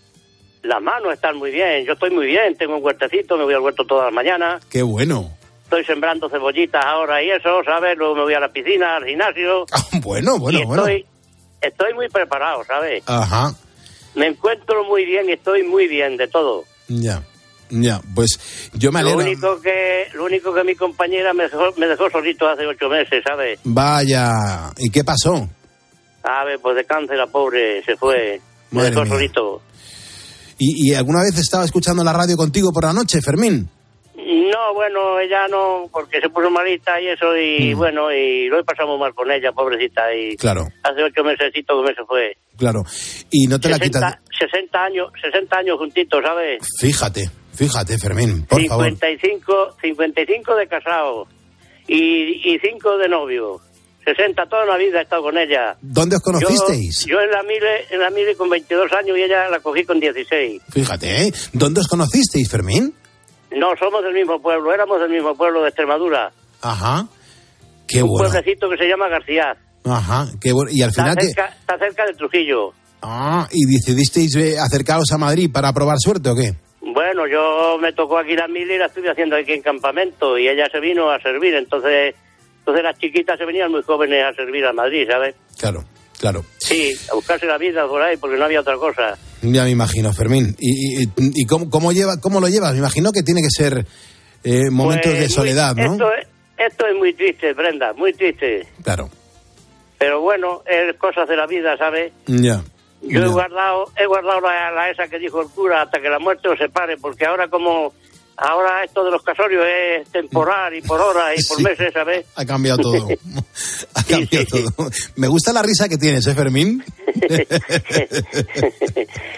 Las manos están muy bien, yo estoy muy bien, tengo un huertecito, me voy al huerto todas las mañanas, Qué bueno. estoy sembrando cebollitas ahora y eso, ¿sabes? Luego me voy a la piscina, al gimnasio. Bueno, bueno, y bueno. estoy, estoy muy preparado, ¿sabes? Ajá. Me encuentro muy bien, estoy muy bien de todo. Ya, ya. Pues yo me Lo alegro. único que lo único que mi compañera me dejó, me dejó solito hace ocho meses, ¿sabes? Vaya. ¿Y qué pasó? A ver, pues de cáncer la pobre se fue, me dejó solito. ¿Y, y alguna vez estaba escuchando la radio contigo por la noche, Fermín? No, bueno, ella no, porque se puso malita y eso, y bueno, y lo he pasado muy mal con ella, pobrecita, y Mm. Claro, hace ocho meses que me se fue. claro. Y no te la 60, quitas. 60 años, 60 años juntitos, ¿sabes? Fíjate, fíjate, Fermín, por favor. 55, 55 de casado y, y 5 de novio. 60 toda la vida he estado con ella. ¿Dónde os conocisteis? Yo, yo en la Mile, en la Mile con 22 años y ella la cogí con 16. Fíjate, ¿eh? ¿Dónde os conocisteis, Fermín? No, somos del mismo pueblo, éramos del mismo pueblo de Extremadura. Ajá. Qué un bueno. pueblecito que se llama García. Ajá, qué bueno. Y al Está final, que... cerca, está cerca de Trujillo. Ah, ¿y decidisteis eh, acercaros a Madrid para probar suerte o qué? Bueno, yo me tocó aquí la mili y la estuve haciendo aquí en campamento y ella se vino a servir, entonces entonces las chiquitas se venían muy jóvenes a servir a Madrid, ¿sabes? Claro, claro. Sí, a buscarse la vida por ahí porque no había otra cosa. Ya me imagino, Fermín. ¿Y, y, y cómo, cómo, lleva, cómo lo llevas? Me imagino que tiene que ser eh, momentos Pues, de soledad, muy- ¿no? Esto es, esto es muy triste, Brenda, muy triste. Claro. Pero bueno, es cosas de la vida, ¿sabes? Ya. Yo he guardado, he guardado la, la esa que dijo el cura hasta que la muerte os separe, porque ahora como ahora esto de los casorios es temporal y por horas y por meses, ¿sabes? Ha cambiado todo. ha cambiado todo. Me gusta la risa que tienes, ¿eh, Fermín?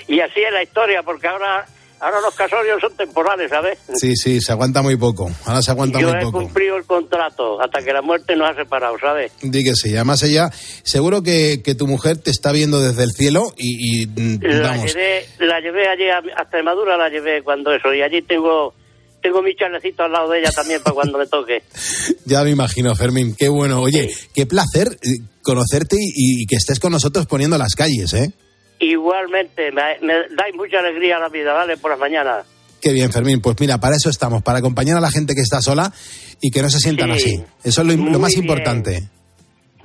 y así es la historia, porque ahora ahora los casorios son temporales, ¿sabes? Sí, sí, se aguanta muy poco. Ahora se aguanta Yo muy he poco. cumplido el contrato hasta que la muerte nos ha separado, ¿sabes? Que sí. Además, ella, seguro que, que tu mujer te está viendo desde el cielo y, y, mm, La llevé, la llevé allí a, a Extremadura, la llevé cuando eso, y allí tengo tengo mi chalecito al lado de ella también para cuando me toque. Ya me imagino, Fermín. Qué bueno. Oye, qué placer eh, conocerte y, y que estés con nosotros poniendo las calles, ¿eh? Igualmente, me, me dais mucha alegría a la vida, ¿vale? Por las mañanas. Qué bien, Fermín. Pues mira, para eso estamos, para acompañar a la gente que está sola y que no se sientan Sí. así. Eso es lo, lo más bien. importante.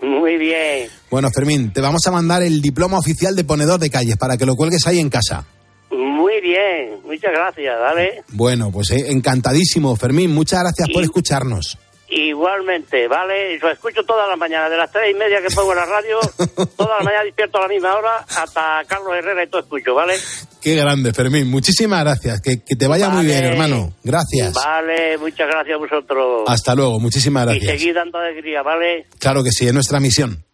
Muy bien. Bueno, Fermín, te vamos a mandar el diploma oficial de ponedor de calles para que lo cuelgues ahí en casa. Muy bien. Muchas gracias, ¿vale? Bueno, pues eh, encantadísimo, Fermín. Muchas gracias por escucharnos. Igualmente, ¿vale? Lo escucho todas las mañanas, de las tres y media que pongo en la radio, todas las mañanas despierto a la misma hora, hasta Carlos Herrera y todo escucho, ¿vale? Qué grande, Fermín. Muchísimas gracias. Que, que te vaya muy bien, hermano. Gracias. Vale, muchas gracias a vosotros. Hasta luego. Muchísimas Y gracias. seguid dando alegría, ¿vale? Claro que sí, es nuestra misión.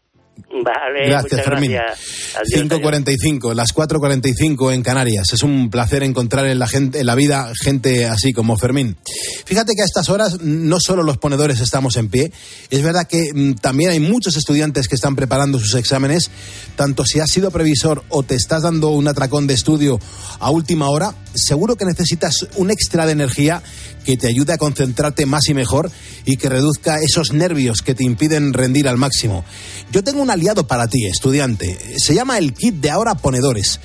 Vale, Gracias, Fermín. gracias. Adiós, 5.45, las 4.45 en Canarias. Es un placer encontrar en la, gente, en la vida gente así como Fermín. Fíjate que a estas horas no solo los ponedores estamos en pie, es verdad que mm, también hay muchos estudiantes que están preparando sus exámenes, tanto si has sido previsor o te estás dando un atracón de estudio a última hora, seguro que necesitas un extra de energía que te ayude a concentrarte más y mejor y que reduzca esos nervios que te impiden rendir al máximo. Yo tengo un aliado para ti, estudiante. Se llama el kit de ahora ponedores.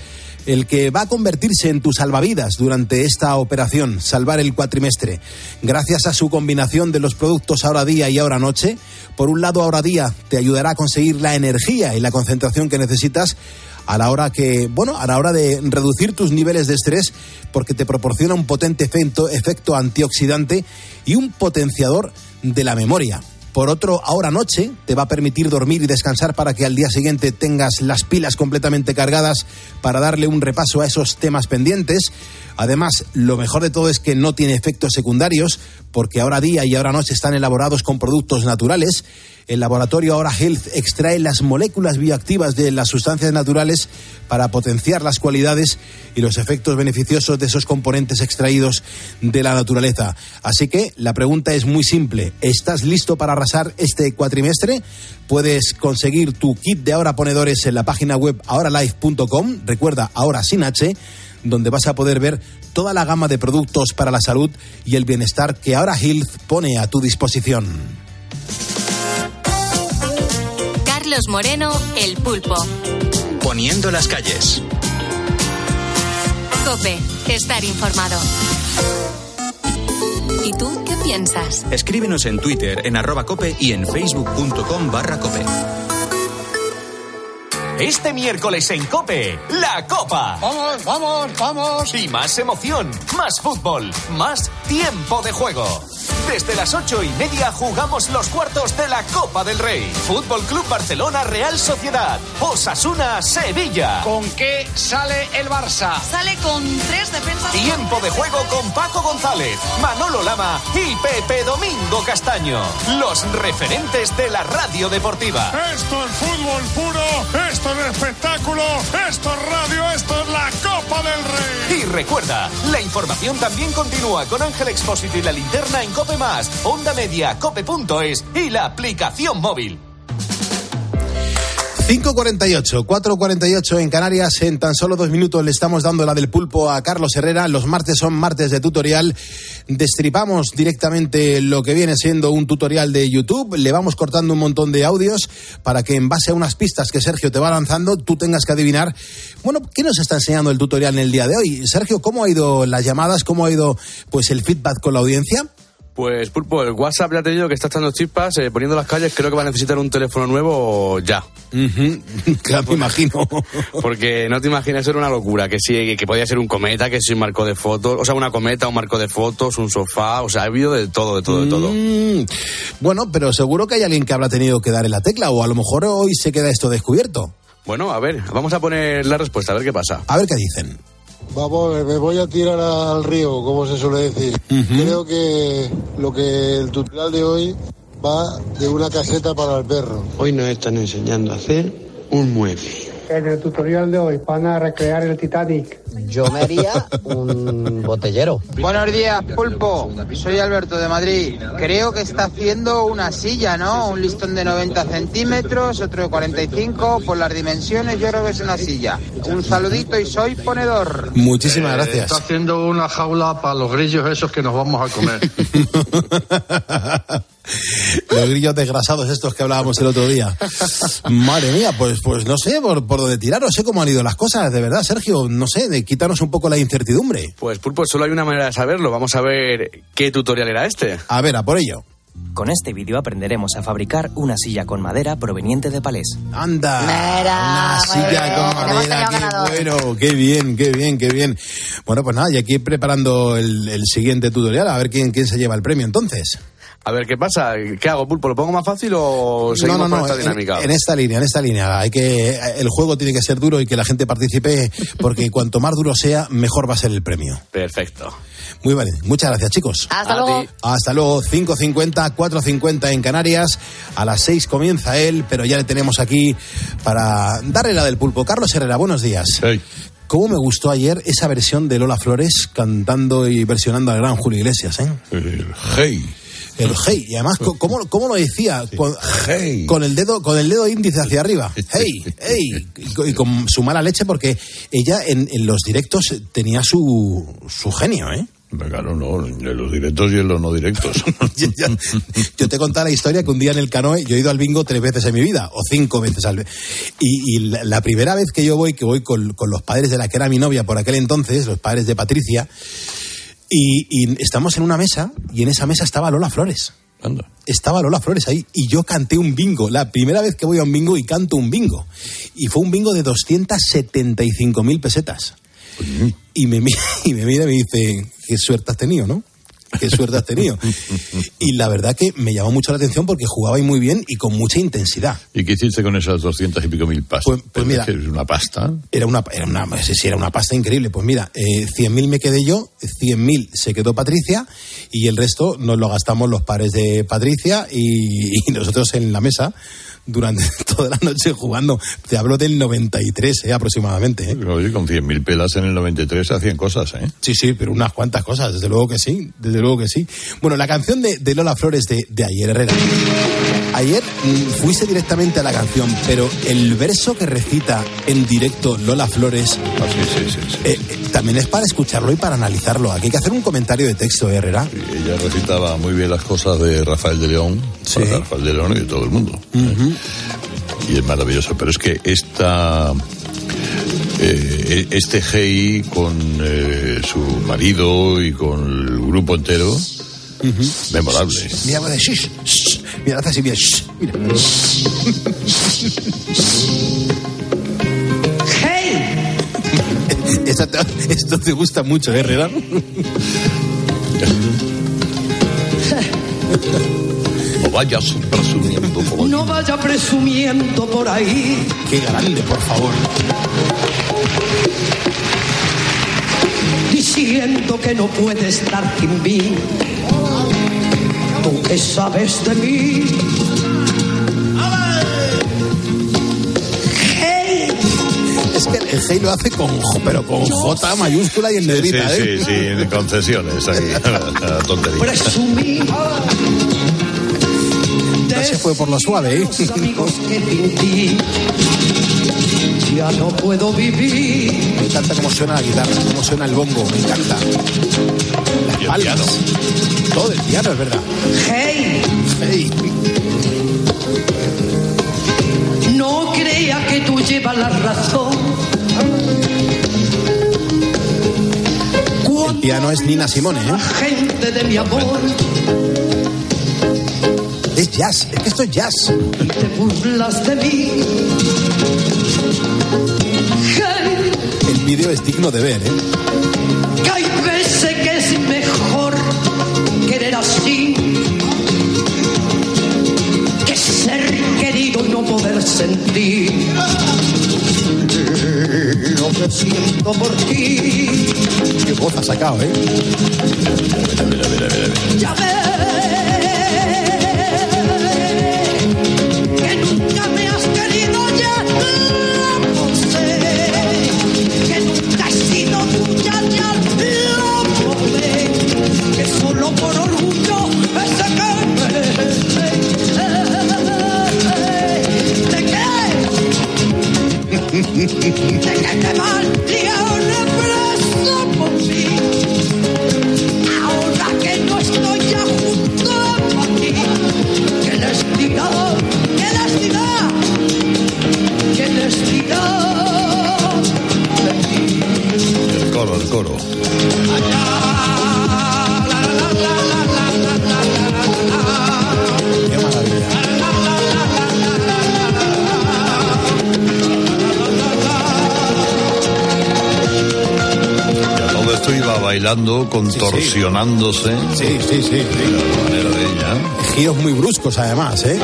El que va a convertirse en tu salvavidas durante esta operación, salvar el cuatrimestre. Gracias a su combinación de los productos ahora día y ahora noche, por un lado ahora día te ayudará a conseguir la energía y la concentración que necesitas a la hora que, bueno, a la hora de reducir tus niveles de estrés porque te proporciona un potente efecto, efecto antioxidante y un potenciador de la memoria. Por otro, ahora noche te va a permitir dormir y descansar para que al día siguiente tengas las pilas completamente cargadas para darle un repaso a esos temas pendientes. Además, lo mejor de todo es que no tiene efectos secundarios, porque ahora día y ahora noche están elaborados con productos naturales. El laboratorio Ahora Health extrae las moléculas bioactivas de las sustancias naturales para potenciar las cualidades y los efectos beneficiosos de esos componentes extraídos de la naturaleza. Así que la pregunta es muy simple. ¿Estás listo para arrasar este cuatrimestre? Puedes conseguir tu kit de ahora ponedores en la página web ahoralife.com. Recuerda, ahora sin H donde vas a poder ver toda la gama de productos para la salud y el bienestar que ahora Health pone a tu disposición. Carlos Moreno, El Pulpo. Poniendo las calles. Cope, estar informado. ¿Y tú qué piensas? Escríbenos en Twitter, en arroba cope y en facebook.com barra cope. Este miércoles en Cope, la Copa. Vamos, vamos, vamos. Y más emoción, más fútbol, más tiempo de juego. Desde las ocho y media jugamos los cuartos de la Copa del Rey. Fútbol Club Barcelona Real Sociedad. Osasuna Sevilla. ¿Con qué sale el Barça? Sale con tres defensas. Tiempo de juego con Paco González, Manolo Lama y Pepe Domingo Castaño. Los referentes de la radio deportiva. Esto es fútbol puro, esto es espectáculo, esto es radio, esto es la Copa del Rey. Y recuerda, la información también continúa con Ángel Expósito y la linterna en Cope Más, Onda Media, Cope.es y la aplicación móvil. 5.48, 4.48 en Canarias. En tan solo dos minutos le estamos dando la del pulpo a Carlos Herrera. Los martes son martes de tutorial. Destripamos directamente lo que viene siendo un tutorial de YouTube. Le vamos cortando un montón de audios para que en base a unas pistas que Sergio te va lanzando, tú tengas que adivinar. Bueno, ¿qué nos está enseñando el tutorial en el día de hoy? Sergio, ¿cómo ha ido las llamadas? ¿Cómo ha ido pues el feedback con la audiencia? Pues Pulpo, el WhatsApp ya te digo que está echando chispas, eh, poniendo las calles, creo que va a necesitar un teléfono nuevo ya. Claro, me imagino. Porque no te imaginas, era una locura, que sí, que, que podía ser un cometa, que sí un marco de fotos, o sea, una cometa, un marco de fotos, un sofá, o sea, ha habido de todo, de todo, de todo. Mm, bueno, pero seguro que hay alguien que habrá tenido que dar en la tecla, o a lo mejor hoy se queda esto descubierto. Bueno, a ver, vamos a poner la respuesta, a ver qué pasa. A ver qué dicen. Vamos, me voy a tirar al río, como se suele decir. Creo que lo que el tutorial de hoy va de una caseta para el perro. Hoy nos están enseñando a hacer un mueble. En el tutorial de hoy van a recrear el Titanic. Yo me haría un botellero. Buenos días, Pulpo. Soy Alberto de Madrid. Creo que está haciendo una silla, ¿no? Un listón de 90 centímetros, otro de 45. Por las dimensiones, yo creo que es una silla. Un saludito y soy ponedor. Muchísimas Eh, gracias. Está haciendo una jaula para los grillos esos que nos vamos a comer. Los grillos desgrasados estos que hablábamos el otro día. Madre mía, pues, pues no sé por, por dónde tirar, no sé cómo han ido las cosas, de verdad, Sergio, no sé, de quítanos un poco la incertidumbre. Pues Pulpo, solo hay una manera de saberlo. Vamos a ver qué tutorial era este. A ver, a por ello. Con este vídeo aprenderemos a fabricar una silla con madera proveniente de palés. Anda. Mira, Una silla con tenemos madera, ganador. qué bueno, qué bien, qué bien, qué bien. Bueno, pues nada, y aquí preparando el, el siguiente tutorial, a ver quién, quién se lleva el premio entonces. A ver, ¿qué pasa? ¿Qué hago, Pulpo? ¿Lo pongo más fácil o seguimos con esta en- dinámica? En, esta línea, en esta línea. Hay que, el juego tiene que ser duro y que la gente participe, porque cuanto más duro sea, mejor va a ser el premio. Perfecto. Muy bien, muchas gracias, chicos. Hasta luego. Hasta luego, 5.50, 4.50 en Canarias. A las 6 comienza él, pero ya le tenemos aquí para darle la del pulpo. Carlos Herrera, buenos días. ¿Cómo me gustó ayer esa versión de Lola Flores cantando y versionando al gran Julio Iglesias, eh? El hey. El hey, y además, ¿cómo, cómo lo decía? Con, con el dedo con el dedo índice hacia arriba. Hey, hey. Y con- su mala leche, porque ella en, en los directos tenía su, su genio, ¿eh? Claro, no, en los directos y en los no directos. Yo te contaba la historia que un día en el canoe, yo he ido al bingo tres veces en mi vida, o cinco veces al y, y la, la primera vez que yo voy, que voy con, con los padres de la que era mi novia por aquel entonces, los padres de Patricia, y, y estamos en una mesa, y en esa mesa estaba Lola Flores. Estaba Lola Flores ahí, y yo canté un bingo, la primera vez que voy a un bingo y canto un bingo. Y fue un bingo de 275 mil pesetas. Y me, y me mira y me dice, qué suerte has tenido, ¿no? Qué suerte has tenido. Y la verdad que me llamó mucho la atención porque jugaba ahí muy bien y con mucha intensidad. ¿Y qué hiciste con esas doscientas y pico mil pastas? Pues- pues mira. es una pasta. Era una, era una, era una pasta increíble. Pues mira, eh, 100.000 me quedé yo, 100.000 se quedó Patricia y el resto nos lo gastamos los pares de Patricia y, y nosotros en la mesa durante toda la noche jugando. Te hablo del 93 eh, aproximadamente. ¿eh? Oye, con cien mil pelas en el 93 se hacían cosas, ¿eh? Sí, sí, pero unas cuantas cosas, desde luego que sí, desde luego que sí. Bueno, la canción de, de Lola Flores de, de ayer, Herrera. Ayer mm, fuiste directamente a la canción, pero el verso que recita en directo Lola Flores Ah, sí, sí, sí, eh, eh, también es para escucharlo y para analizarlo. Aquí hay que hacer un comentario de texto, ¿eh, Herrera. Ella recitaba muy bien las cosas de Rafael de León, para Rafael de León y de todo el mundo. Y es maravilloso. Pero es que esta. eh, este Hey con eh, su marido y con el grupo entero, memorable. Mira, de shh, shh. Mira, hace así, mira, shh, mira. Esto te, esto te gusta mucho, ¿eh, Herrera? No vayas presumiendo por ahí. No vaya presumiendo por ahí. Qué grande, por favor. Diciendo que no puede estar sin mí. Tú que sabes de mí. Hey, Es que el Hey lo hace con J, pero con J mayúscula y en Sí, negrita, sí, ¿eh? sí, sí, en concesiones ahí. La tontería. presumí Se fue por lo suave, ¿eh? amigos que ya no puedo vivir. Me encanta cómo suena la guitarra, cómo suena el bongo, me encanta. Las palmas. Todo el piano, es verdad. Hey, Hey. no crea que tú llevas la razón. El piano es Nina Simone, ¿eh? Gente de mi amor, Es jazz, es que esto es jazz. te burlas de mí. El vídeo es digno de ver, ¿eh? que hay veces que es mejor querer así que ser querido y no poder sentir lo que siento por ti. Qué voz ha sacado, ¿eh? Ya ves que nunca me has bailando, contorsionándose. Sí, sí, sí. De la manera de ella. Giros muy bruscos, además, ¿eh?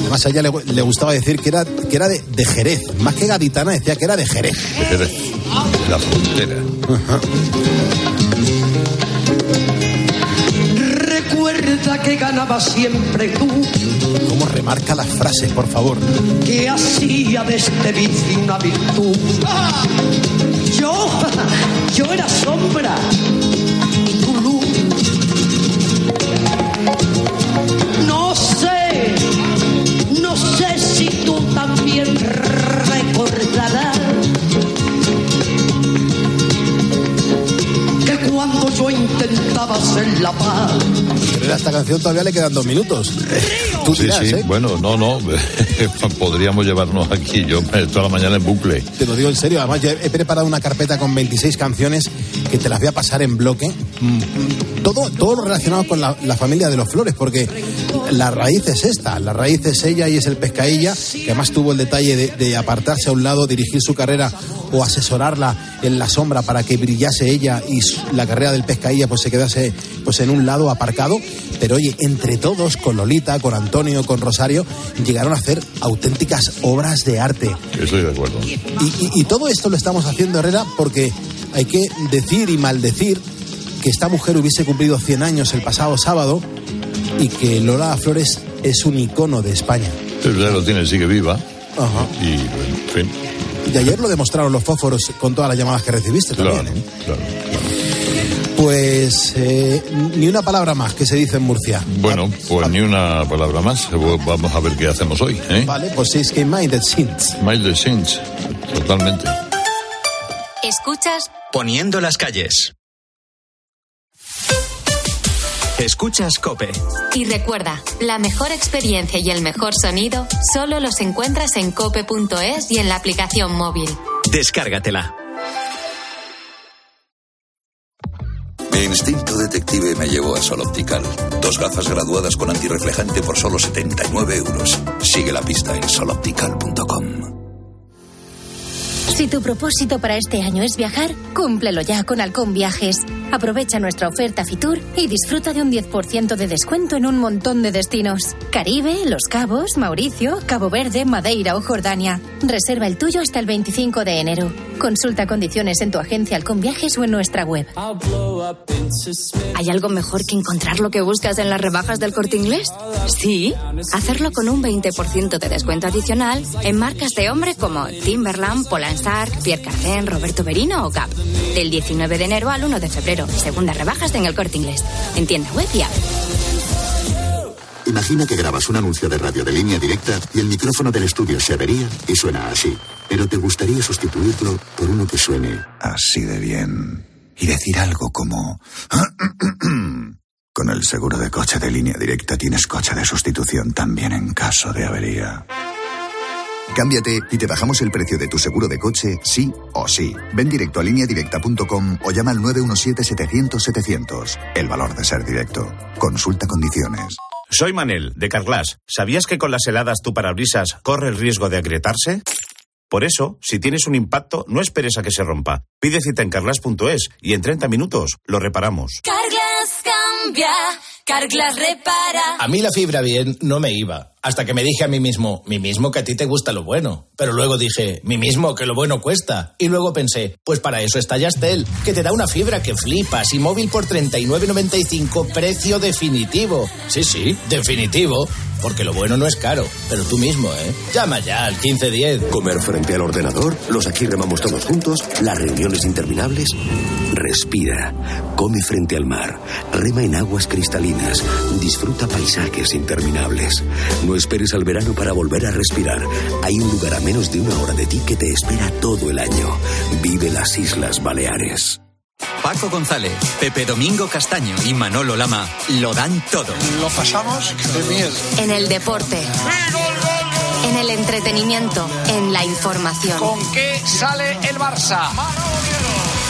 Además, a ella le, le gustaba decir que era, que era de, de Jerez. Más que gaditana, decía que era de Jerez. De Jerez, de la frontera. Recuerda que ganaba siempre tú, ¿Cómo remarca las frases, por favor? que hacía de este vicio una virtud. Yo, yo era sombra y tu luz. No sé, no sé si tú también recordarás que cuando yo intentaba hacer la paz. A esta canción todavía le quedan dos minutos. Tú Sí, dirás, sí, ¿eh? bueno, no, no, podríamos llevarnos aquí, yo toda la mañana en bucle. Te lo digo en serio, además yo he preparado una carpeta con 26 canciones que te las voy a pasar en bloque. Todo, todo lo relacionado con la, la familia de los Flores, porque la raíz es esta, la raíz es ella y es el pescailla, que además tuvo el detalle de, de apartarse a un lado, dirigir su carrera o asesorarla en la sombra para que brillase ella y la carrera del pescailla pues se quedase pues en un lado aparcado. Pero oye, entre todos, con Lolita, con Antonio, con Rosario, llegaron a hacer auténticas obras de arte. Estoy de acuerdo. Y, y- y todo esto lo estamos haciendo, Herrera, porque hay que decir y maldecir que esta mujer hubiese cumplido 100 años el pasado sábado y que Lola Flores es un icono de España. Pero ya lo tiene, sigue viva. Ajá. Y, bueno, en fin, Y ayer lo demostraron los fósforos con todas las llamadas que recibiste claro, también. ¿eh? claro. Pues eh, ni una palabra más que se dice en Murcia. Bueno, pues ni una palabra más. Vamos a ver qué hacemos hoy. ¿eh? Vale, pues es que Minded Sins. Miles Sins, totalmente. Escuchas Poniendo las calles. Escuchas Cope. y recuerda, la mejor experiencia y el mejor sonido solo los encuentras en cope.es y en la aplicación móvil. Descárgatela. Mi instinto detective me llevó a Sol Optical. Dos gafas graduadas con antirreflejante por solo 79 euros. Sigue la pista en soloptical.com. Si tu propósito para este año es viajar, cúmplelo ya con Halcón Viajes. Aprovecha nuestra oferta Fitur y disfruta de un 10% de descuento en un montón de destinos. Caribe, Los Cabos, Mauricio, Cabo Verde, Madeira o Jordania. Reserva el tuyo hasta el 25 de enero. Consulta condiciones en tu agencia Halcón Viajes o en nuestra web. ¿Hay algo mejor que encontrar lo que buscas en las rebajas del corte inglés? Sí, hacerlo con un 20% de descuento adicional en marcas de hombre como Timberland, Polanstar, Pierre Cardin, Roberto Berino o Gap. Del 19 de enero al 1 de febrero. Segundas rebajas en el corte inglés. En tienda web. Imagina que grabas un anuncio de radio de línea directa y el micrófono del estudio se avería y suena así. Pero te gustaría sustituirlo por uno que suene Así de bien. Y decir algo como... Con el seguro de coche de línea directa tienes coche de sustitución también en caso de avería. Cámbiate y te bajamos el precio de tu seguro de coche, sí o sí. Ven directo a lineadirecta.com o llama al 917-700-700. El valor de ser directo. Consulta condiciones. Soy Manel, de Carglass. ¿Sabías que con las heladas tu parabrisas corre el riesgo de agrietarse? Por eso, si tienes un impacto, no esperes a que se rompa. Pide cita en carglass.es y en 30 minutos lo reparamos. Carglass cambia, Carglass repara. A mí la fibra bien no me iba. Hasta que me dije a mí mismo, mí mismo que a ti te gusta lo bueno. Pero luego dije, mí mismo que lo bueno cuesta. Y luego pensé, pues para eso está Yastel, que te da una fibra que flipas y móvil por 39.95, precio definitivo. Sí, sí, definitivo. Porque lo bueno no es caro, pero tú mismo, ¿eh? Llama ya al 1510. Comer frente al ordenador, los aquí remamos todos juntos, las reuniones interminables. Respira, come frente al mar, rema en aguas cristalinas, disfruta paisajes interminables. No esperes al verano para volver a respirar. Hay un lugar a menos de una hora de ti que te espera todo el año. Vive las Islas Baleares. Paco González, Pepe Domingo Castaño y Manolo Lama lo dan todo. Lo pasamos de miedo. En el deporte. En el entretenimiento, en la información. ¿Con qué sale el Barça?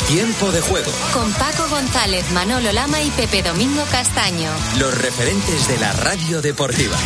Tiempo de juego. Con Paco González, Manolo Lama y Pepe Domingo Castaño. Los referentes de la radio deportiva.